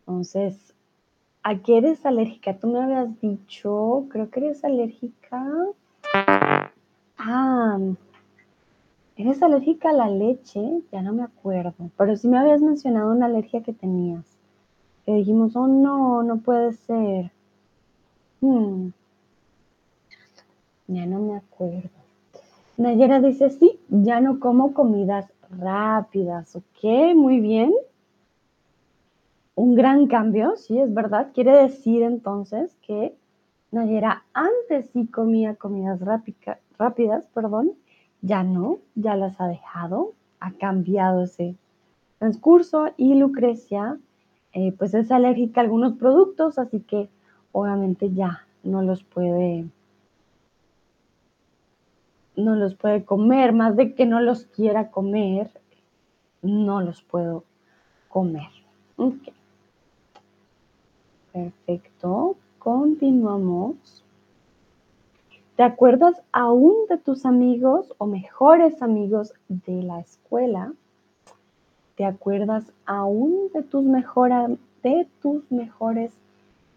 Entonces, ¿a qué eres alérgica? Tú me habías dicho, creo que eres alérgica. Ah, ¿eres alérgica a la leche? Ya no me acuerdo. Pero sí me habías mencionado una alergia que tenías que dijimos, oh no, no puede ser. Hmm. Ya no me acuerdo. Nayera dice, sí, ya no como comidas rápidas, ok, muy bien. Un gran cambio, sí, es verdad. Quiere decir entonces que Nayera antes sí comía comidas rápidas, perdón, ya no, ya las ha dejado, ha cambiado ese transcurso y Lucrecia eh, pues es alérgica a algunos productos, así que obviamente ya no los puede no los puede comer, más de que no los quiera comer, no los puedo comer. Perfecto, continuamos. ¿Te acuerdas aún de tus amigos o mejores amigos de la escuela? ¿Te acuerdas aún de tus, de tus mejores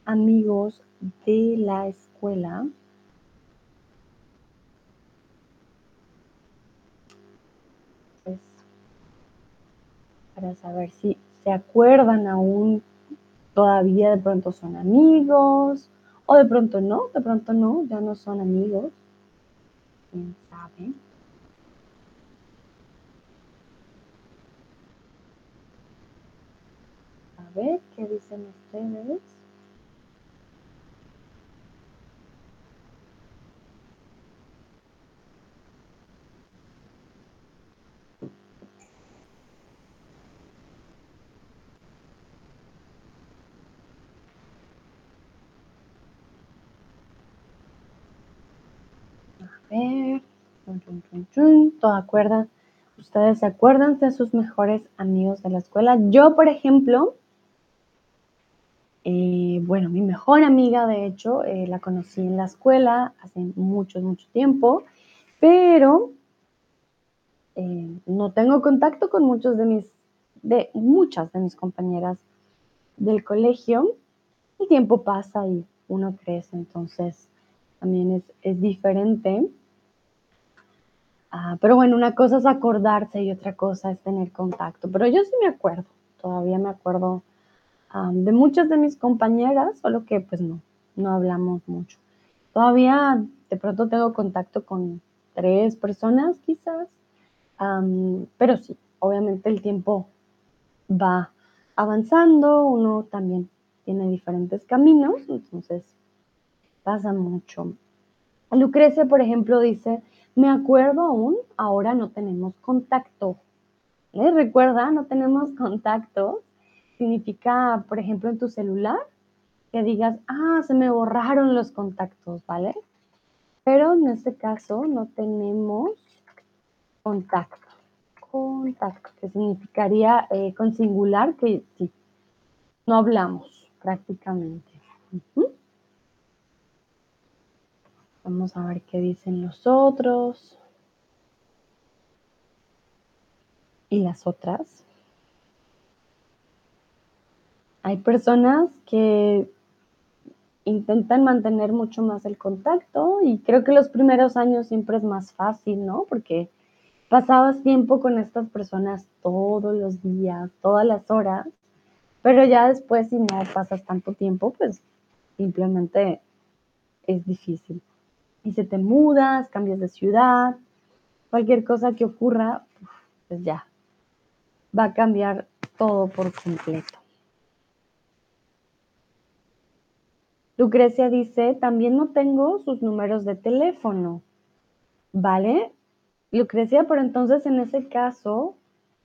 amigos de la escuela? para saber si se acuerdan aún todavía, de pronto son amigos, o de pronto no, de pronto no, ya no son amigos. ¿Quién sabe? A ver, ¿qué dicen ustedes? Ver. ¿Todo acuerdan? ¿Ustedes se acuerdan de sus mejores amigos de la escuela? Yo, por ejemplo, eh, bueno, mi mejor amiga, de hecho, eh, la conocí en la escuela hace mucho, mucho tiempo, pero eh, no tengo contacto con muchos de mis, de muchas de mis compañeras del colegio. El tiempo pasa y uno crece, entonces también es, es diferente. Ah, pero bueno, una cosa es acordarse y otra cosa es tener contacto. Pero yo sí me acuerdo, todavía me acuerdo de muchas de mis compañeras, solo que pues no, no hablamos mucho. Todavía de pronto tengo contacto con tres personas quizás, pero sí, obviamente el tiempo va avanzando, uno también tiene diferentes caminos, entonces pasa mucho. Lucrecia, por ejemplo, dice, me acuerdo aún, ahora no tenemos contacto. ¿Les recuerda? No tenemos contacto. Significa, por ejemplo, en tu celular, que digas, ah, se me borraron los contactos, ¿vale? Pero en este caso no tenemos contacto. Contacto, que significaría eh, con singular que sí, no hablamos prácticamente. Vamos a ver qué dicen los otros. Y las otras. Hay personas que intentan mantener mucho más el contacto y creo que los primeros años siempre es más fácil, ¿no? Porque pasabas tiempo con estas personas todos los días, todas las horas, pero ya después si no pasas tanto tiempo, pues simplemente es difícil y se te mudas, cambias de ciudad, cualquier cosa que ocurra, pues ya, va a cambiar todo por completo. Lucrecia dice, también no tengo sus números de teléfono, ¿vale? Lucrecia, pero entonces en ese caso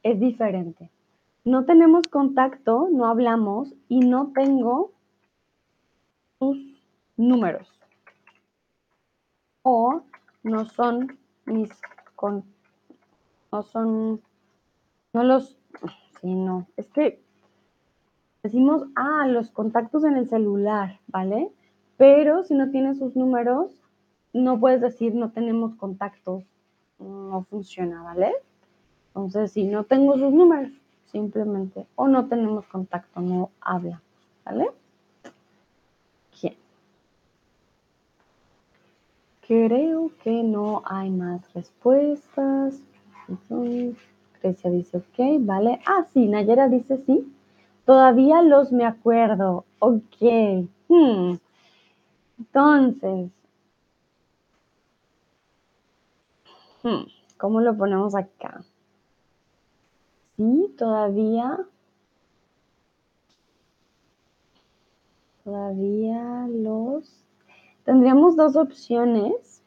es diferente. No tenemos contacto, no hablamos y no tengo sus números o no son mis con no son no los sí no. Es que decimos ah los contactos en el celular vale pero si no tienes sus números no puedes decir no tenemos contactos no funciona vale entonces si no tengo sus números simplemente o no tenemos contacto no habla vale Creo que no hay más respuestas. Grecia dice ok, vale. Ah, sí, Nayera dice sí. Todavía los me acuerdo. Ok. Hmm. Entonces, hmm, ¿cómo lo ponemos acá? Sí, todavía. Todavía los Tendríamos dos opciones.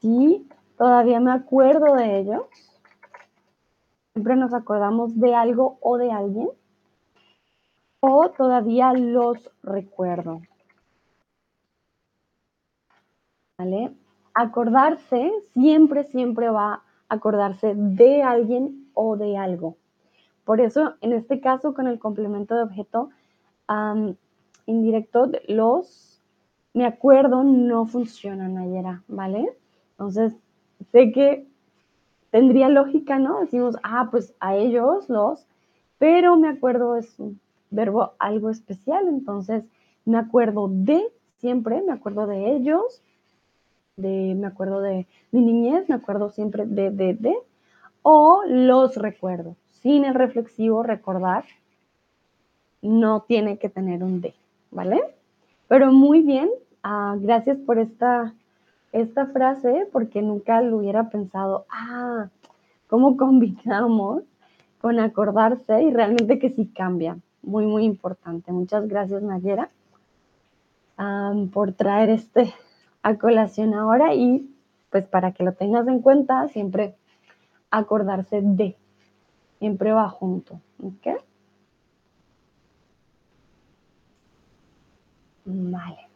Sí, todavía me acuerdo de ellos. Siempre nos acordamos de algo o de alguien. O todavía los recuerdo. ¿Vale? Acordarse siempre, siempre va a acordarse de alguien o de algo. Por eso, en este caso, con el complemento de objeto, indirecto, los, me acuerdo, no funcionan ayer, ¿vale? Entonces, sé que tendría lógica, ¿no? Decimos, ah, pues a ellos, los, pero me acuerdo es un verbo algo especial, entonces me acuerdo de, siempre me acuerdo de ellos, de, me acuerdo de mi niñez, me acuerdo siempre de, de, de, o los recuerdo. Sin el reflexivo, recordar, no tiene que tener un de. ¿Vale? Pero muy bien, ah, gracias por esta, esta frase, porque nunca lo hubiera pensado, ah, ¿cómo combinamos con acordarse y realmente que sí cambia. Muy, muy importante. Muchas gracias, Nayera, por traer este a colación ahora y pues para que lo tengas en cuenta, siempre acordarse de, siempre va junto. ¿Ok? Vale.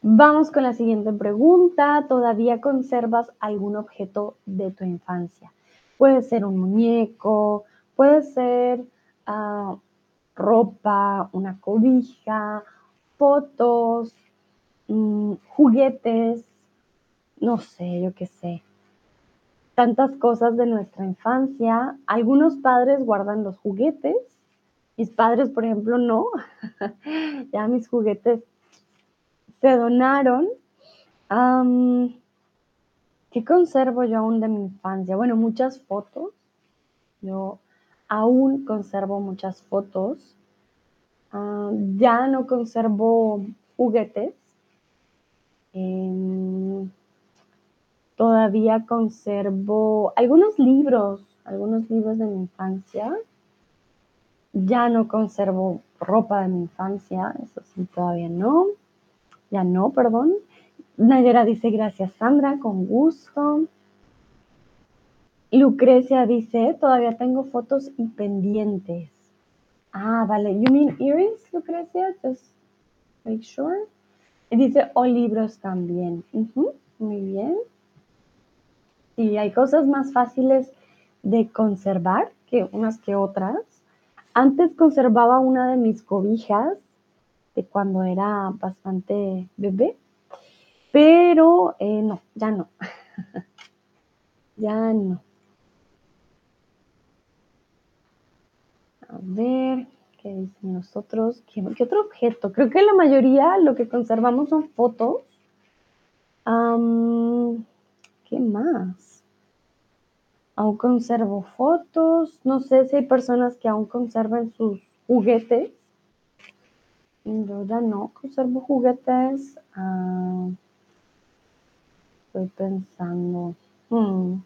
Vamos con la siguiente pregunta. ¿Todavía conservas algún objeto de tu infancia? Puede ser un muñeco, puede ser ah, ropa, una cobija, fotos, mm, juguetes, no sé, yo qué sé. Tantas cosas de nuestra infancia. Algunos padres guardan los juguetes. Mis padres, por ejemplo, no. ya mis juguetes se donaron. ¿Qué conservo yo aún de mi infancia? Bueno, muchas fotos. Yo aún conservo muchas fotos. Ya no conservo juguetes. Em, todavía conservo algunos libros, algunos libros de mi infancia. Ya no conservo ropa de mi infancia, eso sí, todavía no. Ya no, perdón. Nayera dice, gracias Sandra, con gusto. Lucrecia dice, todavía tengo fotos y pendientes. Ah, vale. You mean earrings, Lucrecia? Just make sure. Y dice, o libros también. muy bien. Sí, hay cosas más fáciles de conservar que unas que otras. Antes conservaba una de mis cobijas de cuando era bastante bebé pero eh, no, ya no. ya no. A ver, ¿qué dicen nosotros? ¿Qué, otro objeto? Creo que la mayoría lo que conservamos son fotos. ¿Qué más? Aún conservo fotos. No sé si hay personas que aún conservan sus juguetes. Yo ya no conservo juguetes. Ah, estoy pensando. Hmm,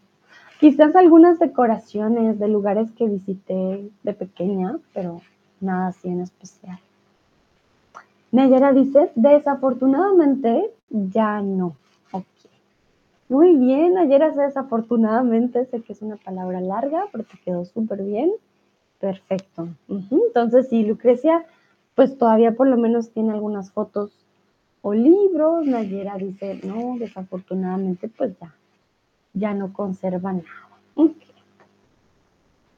quizás algunas decoraciones de lugares que visité de pequeña, pero nada así en especial. Nayara dice, desafortunadamente ya no. Muy bien, Nayara, desafortunadamente, sé que es una palabra larga, pero te quedó súper bien. Perfecto. Entonces, sí, Lucrecia, pues todavía por lo menos tiene algunas fotos o libros. Nayera dice, no, desafortunadamente pues ya, ya no conserva nada.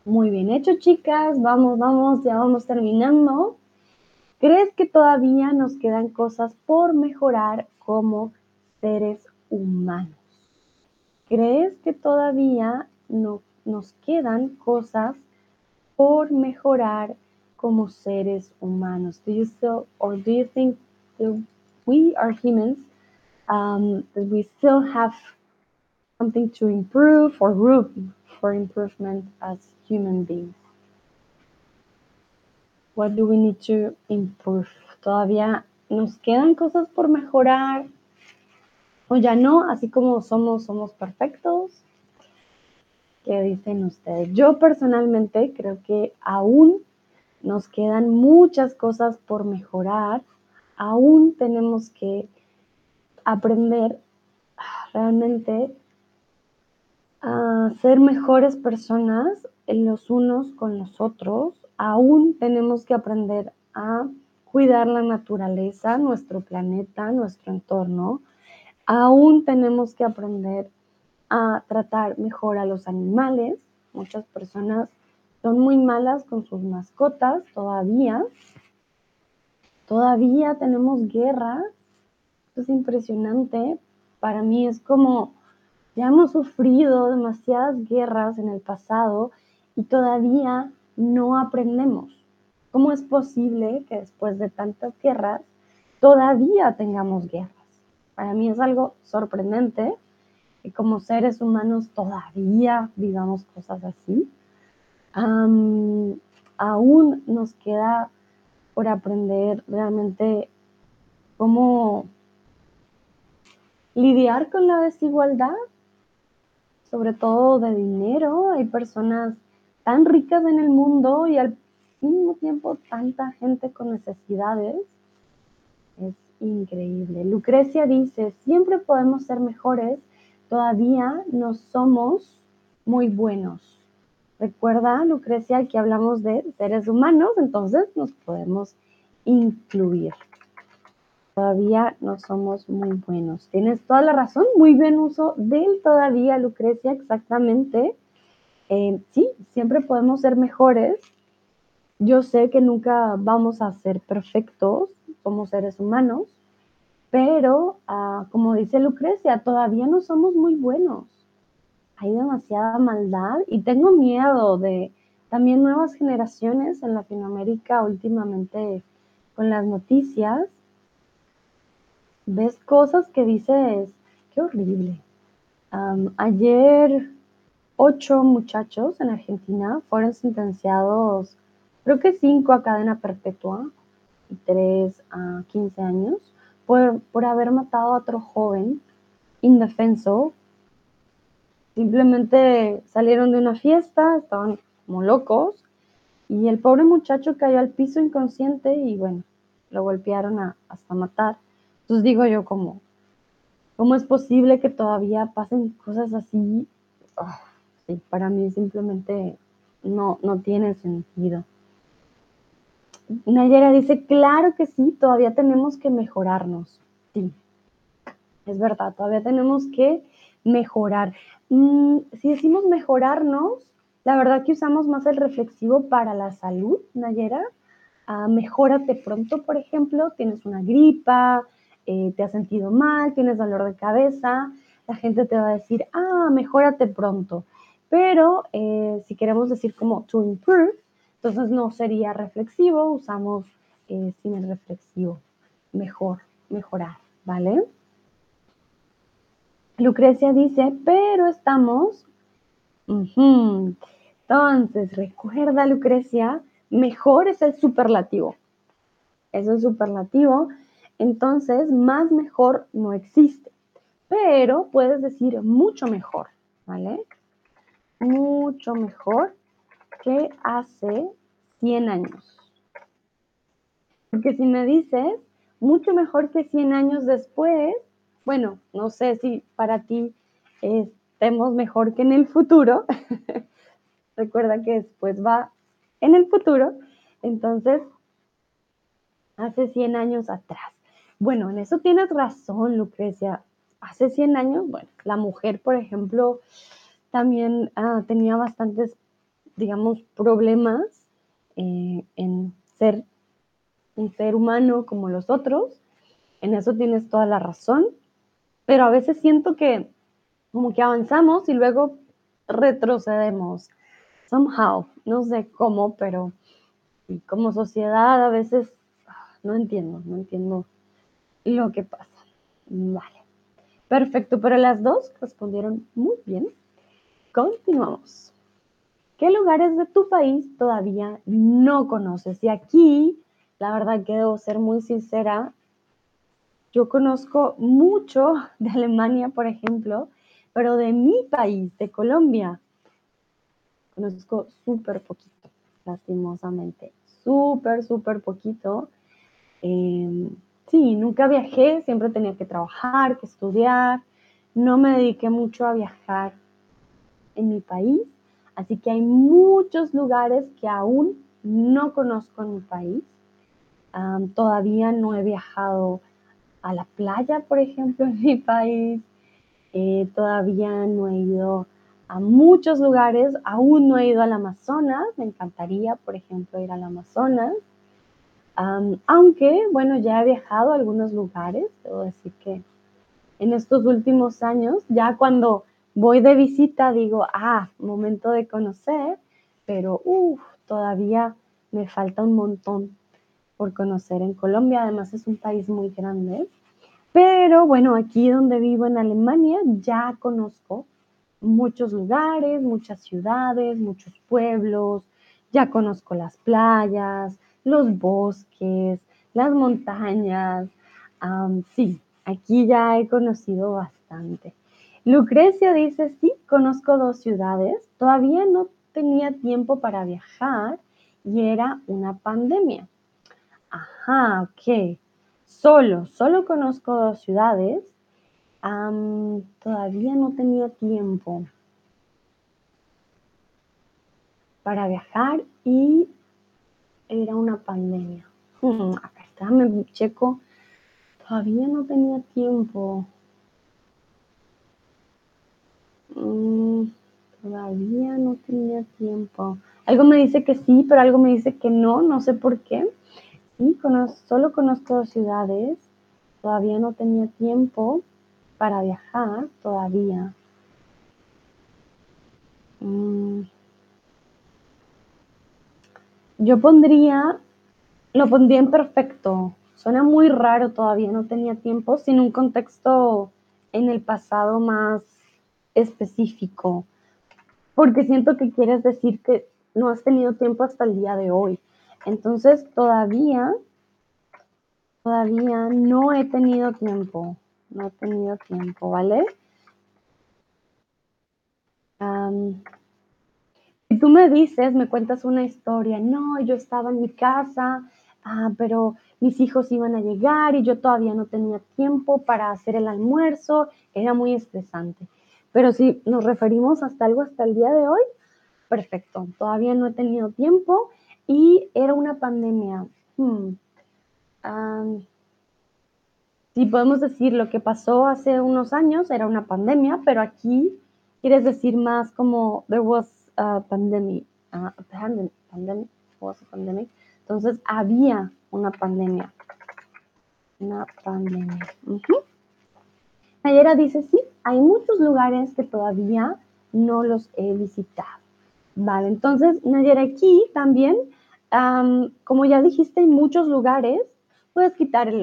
Muy bien hecho, chicas. Vamos, vamos, ya vamos terminando. ¿Crees que todavía nos quedan cosas por mejorar como seres humanos? ¿Crees que todavía no, nos quedan cosas por mejorar como seres humanos? Do you still, or do you think we are humans, um, that we still have something to improve or room for improvement as human beings. What do we need to improve? Todavía nos quedan cosas por mejorar o ya no, así como somos, somos perfectos. ¿Qué dicen ustedes? Yo personalmente creo que aún nos quedan muchas cosas por mejorar aún tenemos que aprender realmente a ser mejores personas los unos con los otros. Aún tenemos que aprender a cuidar la naturaleza, nuestro planeta, nuestro entorno. Aún tenemos que aprender a tratar mejor a los animales. Muchas personas son muy malas con sus mascotas todavía. Todavía tenemos guerra. es impresionante. Para mí es como, ya hemos sufrido demasiadas guerras en el pasado y todavía no aprendemos. ¿Cómo es posible que después de tantas guerras todavía tengamos guerras? Para mí es algo sorprendente que como seres humanos todavía vivamos cosas así. aún nos queda por aprender realmente cómo lidiar con la desigualdad, sobre todo de dinero. Hay personas tan ricas en el mundo y al mismo tiempo tanta gente con necesidades. Increíble. Lucrecia dice, siempre podemos ser mejores, todavía no somos muy buenos. Recuerda, Lucrecia, que hablamos de seres humanos, entonces nos podemos incluir. Todavía no somos muy buenos. Tienes toda la razón, muy bien uso del todavía, Lucrecia, exactamente. Eh, sí, siempre podemos ser mejores. Yo sé que nunca vamos a ser perfectos como seres humanos, pero ah, como dice Lucrecia, todavía no somos muy buenos. Hay demasiada maldad y tengo miedo de también nuevas generaciones en Latinoamérica últimamente con las noticias. Ves cosas que dices, qué horrible. ayer ocho muchachos en Argentina fueron sentenciados, creo que cinco a cadena perpetua y tres a 15 años, por, por haber matado a otro joven indefenso. Simplemente salieron de una fiesta, estaban como locos, y el pobre muchacho cayó al piso inconsciente y bueno, lo golpearon hasta matar. Entonces digo yo como, ¿cómo es posible que todavía pasen cosas así? Ah, sí, para mí simplemente no, no tiene sentido. Nayera dice, claro que sí, todavía tenemos que mejorarnos. Sí, es verdad, todavía tenemos que mejorar. Mm, si decimos mejorarnos, la verdad que usamos más el reflexivo para la salud, Nayera. Ah, mejórate pronto, por ejemplo, tienes una gripa, eh, te has sentido mal, tienes dolor de cabeza, la gente te va a decir, ah, mejórate pronto. Pero eh, si queremos decir como to improve, entonces no sería reflexivo, usamos eh, sin el reflexivo. Mejor, mejorar, ¿vale? Lucrecia dice, pero estamos... Entonces, recuerda, Lucrecia, mejor es el superlativo. Es el superlativo. Entonces, más mejor no existe. Pero puedes decir mucho mejor, ¿vale? Mucho mejor que hace 100 años. Porque si me dices mucho mejor que 100 años después, bueno, no sé si para ti estemos mejor que en el futuro. Recuerda que después va en el futuro. Entonces, hace 100 años atrás. Bueno, en eso tienes razón, Lucrecia. Hace 100 años, bueno, la mujer, por ejemplo, también ah, tenía bastantes digamos, problemas eh, en ser un ser humano como los otros. En eso tienes toda la razón, pero a veces siento que como que avanzamos y luego retrocedemos. Somehow, no sé cómo, pero como sociedad a veces ah, no entiendo, no entiendo lo que pasa. Vale. Perfecto, pero las dos respondieron muy bien. Continuamos. ¿Qué lugares de tu país todavía no conoces? Y aquí, la verdad que debo ser muy sincera, yo conozco mucho de Alemania, por ejemplo, pero de mi país, de Colombia, conozco súper poquito, lastimosamente. Súper, súper poquito. Em, sí, nunca viajé, siempre tenía que trabajar, que estudiar. No me dediqué mucho a viajar en mi país Así que hay muchos lugares que aún no conozco en mi país. todavía no he viajado a la playa, por ejemplo, en mi país. Eh, todavía no he ido a muchos lugares. Aún no he ido al Amazonas. Me encantaría, por ejemplo, ir al Amazonas. aunque, bueno, ya he viajado a algunos lugares. Debo decir que en estos últimos años, ya cuando voy de visita, digo, ah, momento de conocer, pero uff, todavía me falta un montón por conocer en Colombia. Además es un país muy grande. Pero bueno, aquí donde vivo en Alemania ya conozco muchos lugares, muchas ciudades, muchos pueblos, ya conozco las playas, los bosques, las montañas. sí, aquí ya he conocido bastante. Lucrecia dice, sí, conozco dos ciudades, todavía no tenía tiempo para viajar y era una pandemia. Ajá, ok. Solo, solo conozco dos ciudades. todavía no tenía tiempo para viajar y era una pandemia. Hmm, acá está, me checo. Todavía no tenía tiempo. Mm, todavía no tenía tiempo. Algo me dice que sí, pero algo me dice que no, no sé por qué. Sí, solo conozco ciudades. Todavía no tenía tiempo para viajar, todavía. Mm. Yo pondría, lo pondría en perfecto. Suena muy raro, todavía no tenía tiempo, sin un contexto en el pasado más específico, porque siento que quieres decir que no has tenido tiempo hasta el día de hoy. Entonces, todavía, todavía no he tenido tiempo, no he tenido tiempo, ¿vale? si tú me dices, me cuentas una historia, no, yo estaba en mi casa, ah, pero mis hijos iban a llegar y yo todavía no tenía tiempo para hacer el almuerzo, era muy estresante. Pero si nos referimos hasta algo hasta el día de hoy, perfecto, todavía no he tenido tiempo y era una pandemia. Hmm. si podemos decir lo que pasó hace unos años era una pandemia, pero aquí quieres decir más como there was a pandemic, a pandemic, pandemic. Entonces había una pandemia. Una pandemia. Nayera dice, sí, hay muchos lugares que todavía no los he visitado. Vale, entonces Nayera aquí también, como ya dijiste, hay muchos lugares, puedes quitar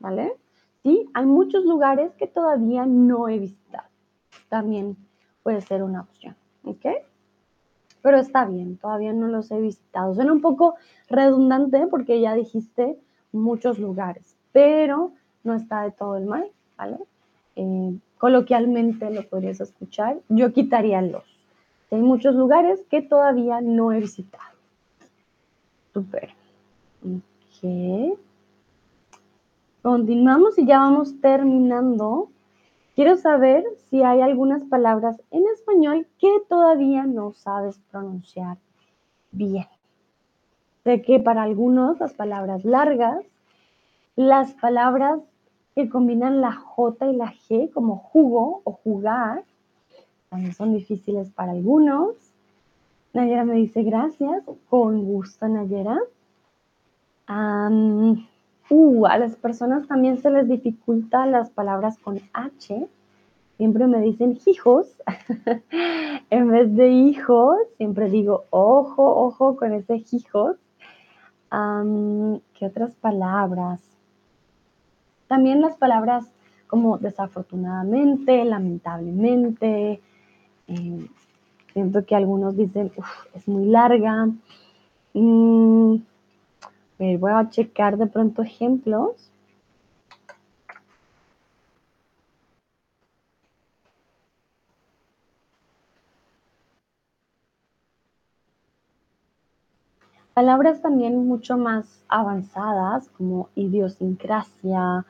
¿vale? Sí, hay muchos lugares que todavía no he visitado. También puede ser una opción, ¿ok? pero está bien, todavía no los he visitado. Suena un poco redundante porque ya dijiste muchos lugares, pero no está de todo el mal, ¿vale? Eh, coloquialmente lo podrías escuchar. Yo quitaría los. Hay muchos lugares que todavía no he visitado. Súper. Ok. Continuamos y ya vamos terminando. Quiero saber si hay algunas palabras en español que todavía no sabes pronunciar bien. Sé que para algunos las palabras largas, las palabras que combinan la J y la G como jugo o jugar, también son difíciles para algunos. Nayera me dice gracias, con gusto Nayera. Uh, a las personas también se les dificulta las palabras con H. Siempre me dicen hijos. en vez de hijos, siempre digo ojo, ojo con ese hijos. ¿Qué otras palabras? También las palabras como desafortunadamente, lamentablemente. Eh, siento que algunos dicen, es muy larga. Mm, voy a checar de pronto ejemplos. Palabras también mucho más avanzadas como idiosincrasia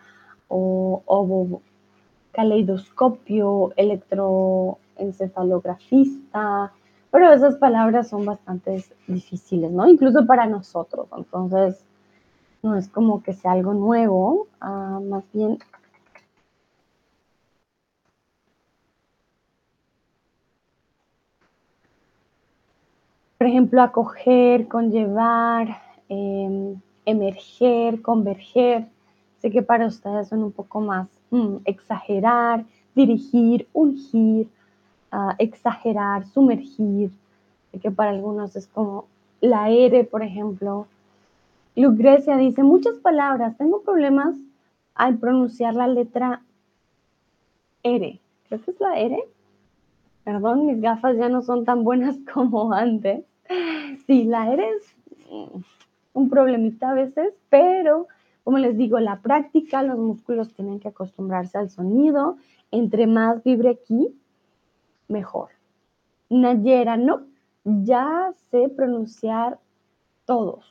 o, o caleidoscopio, electroencefalografista, pero esas palabras son bastante difíciles, ¿no? Incluso para nosotros. Entonces, no es como que sea algo nuevo, ah, más bien por ejemplo, acoger, conllevar, em, emerger, converger. Sé que para ustedes son un poco más mm, exagerar, dirigir, ungir, ah, exagerar, sumergir. Sé que para algunos es como la R, por ejemplo. Lucrecia dice, muchas palabras, tengo problemas al pronunciar la letra R. Creo que es la R. Perdón, mis gafas ya no son tan buenas como antes. Sí, la R es mm, un problemita a veces, pero como les digo, la práctica, los músculos tienen que acostumbrarse al sonido. Entre más vibre aquí, mejor. Nayera, no, ya sé pronunciar todos.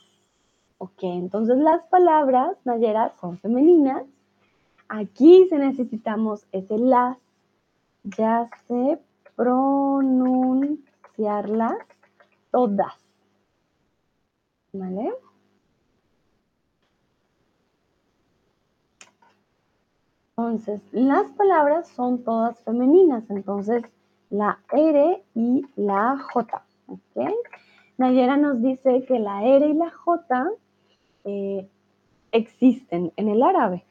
Ok, entonces las palabras, Nayera, son femeninas. Aquí se necesitamos ese las. Ya sé pronunciarlas todas. ¿Vale? Entonces, las palabras son todas femeninas. Entonces, la R y la J. Nayera nos dice que la R y la J eh, existen en el árabe.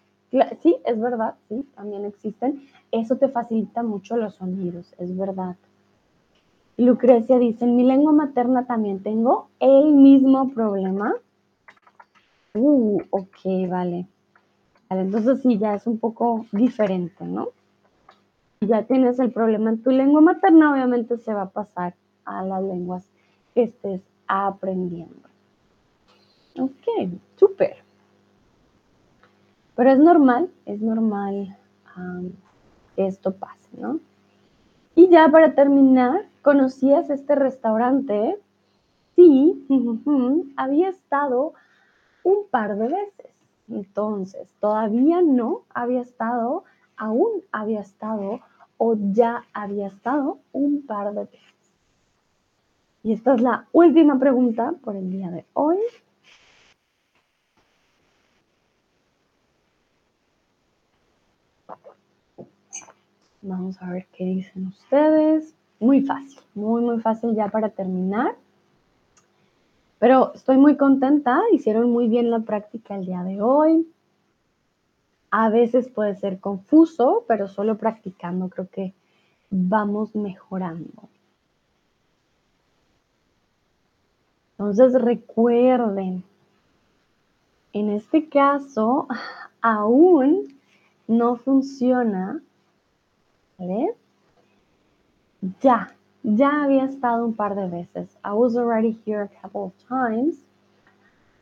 Sí, es verdad, sí, también existen. Eso te facilita mucho los sonidos, es verdad. Lucrecia dice, en mi lengua materna también tengo el mismo problema. Uh, ok, vale. Entonces sí, ya es un poco diferente, ¿no? Ya tienes el problema en tu lengua materna, obviamente se va a pasar a las lenguas que estés aprendiendo. Ok, súper. Pero es normal, es normal que esto pase, ¿no? Y ya para terminar, ¿conocías este restaurante? Sí, había estado un par de veces. Entonces, todavía no había estado, aún había estado o ya había estado un par de veces. Y esta es la última pregunta por el día de hoy. Vamos a ver qué dicen ustedes. Muy fácil, muy, muy fácil ya para terminar. Pero estoy muy contenta, hicieron muy bien la práctica el día de hoy. A veces puede ser confuso, pero solo practicando creo que vamos mejorando. Entonces recuerden, en este caso aún no funciona Ya, ya había estado un par de veces. I was already here a couple of times.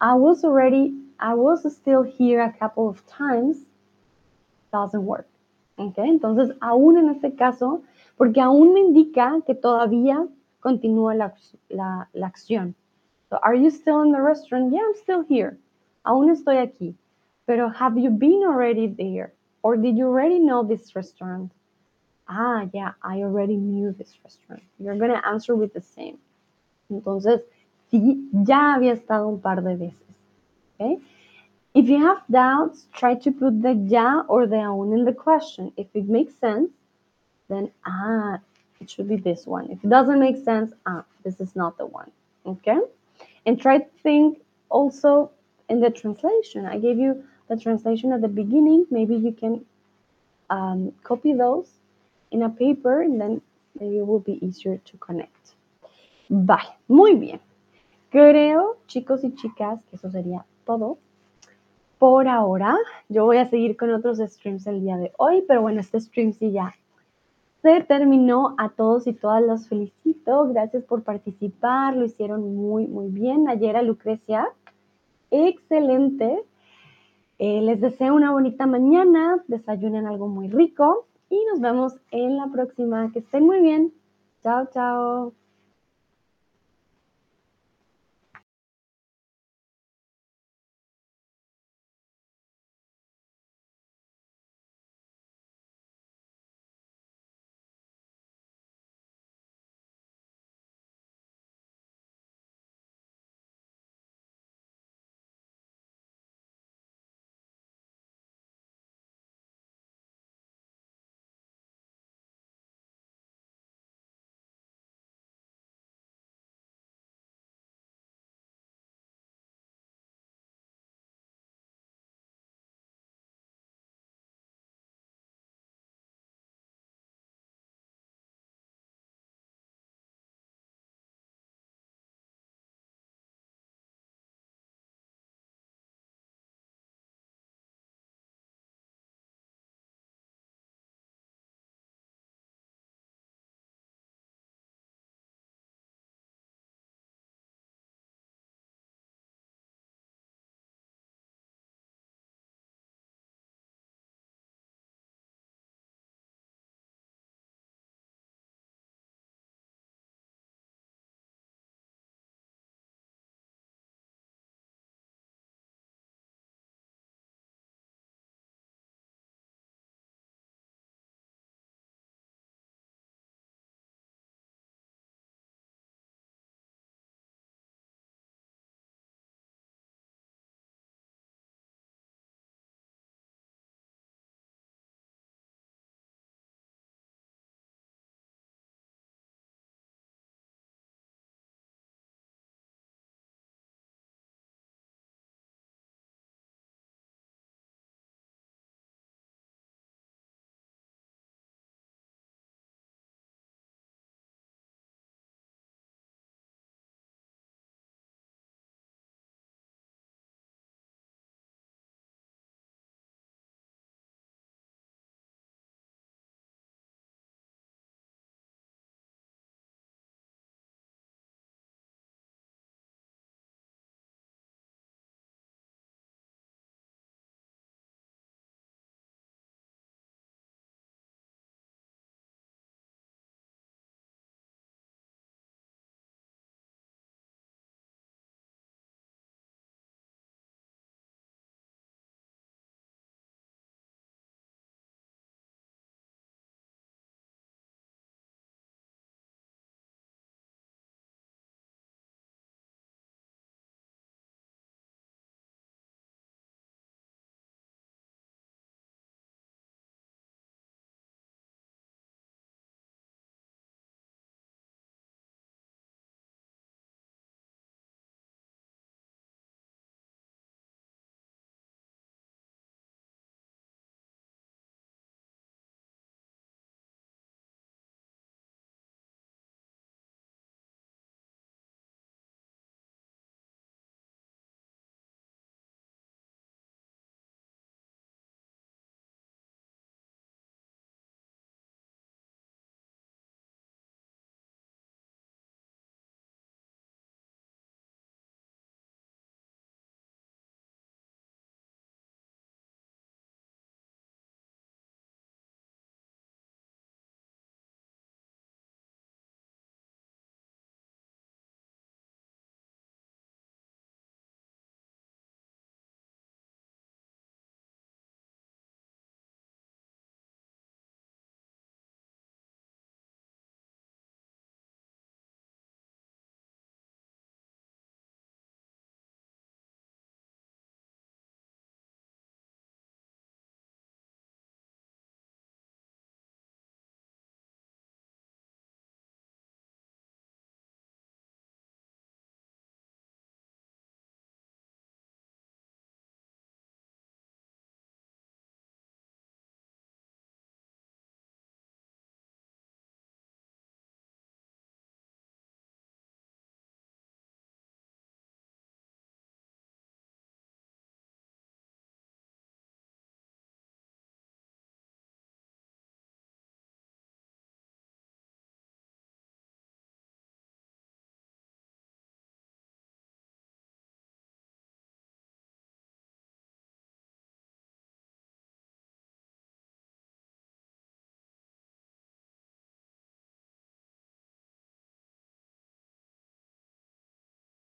I was already, I was still here a couple of times. Doesn't work. ¿Ok? Entonces, aún en este caso, porque aún me indica que todavía continúa la, la acción. So, are you still in the restaurant? Yeah, I'm still here. Aún estoy aquí. Pero have you been already there? Or did you already know this restaurant? Ah, yeah, I already knew this restaurant. You're going to answer with the same. Entonces, sí, ya había estado un par de veces. Okay? If you have doubts, try to put the ya or the aún in the question. If it makes sense, then ah, it should be this one. If it doesn't make sense, ah, this is not the one. Okay? And try to think also in the translation. I gave you the translation at the beginning. Maybe you can um, copy those in a paper and then maybe it will be easier to connect. Vale, muy bien. Creo, chicos y chicas, que eso sería todo. Por ahora, yo voy a seguir con otros streams el día de hoy, pero bueno, este stream sí ya se terminó. A todos y todas los felicito. Gracias por participar, lo hicieron muy, muy bien. Ayer a Lucrecia, excelente. Eh, les deseo una bonita mañana, desayunen algo muy rico y nos vemos en la próxima. Que estén muy bien. Chao, chao.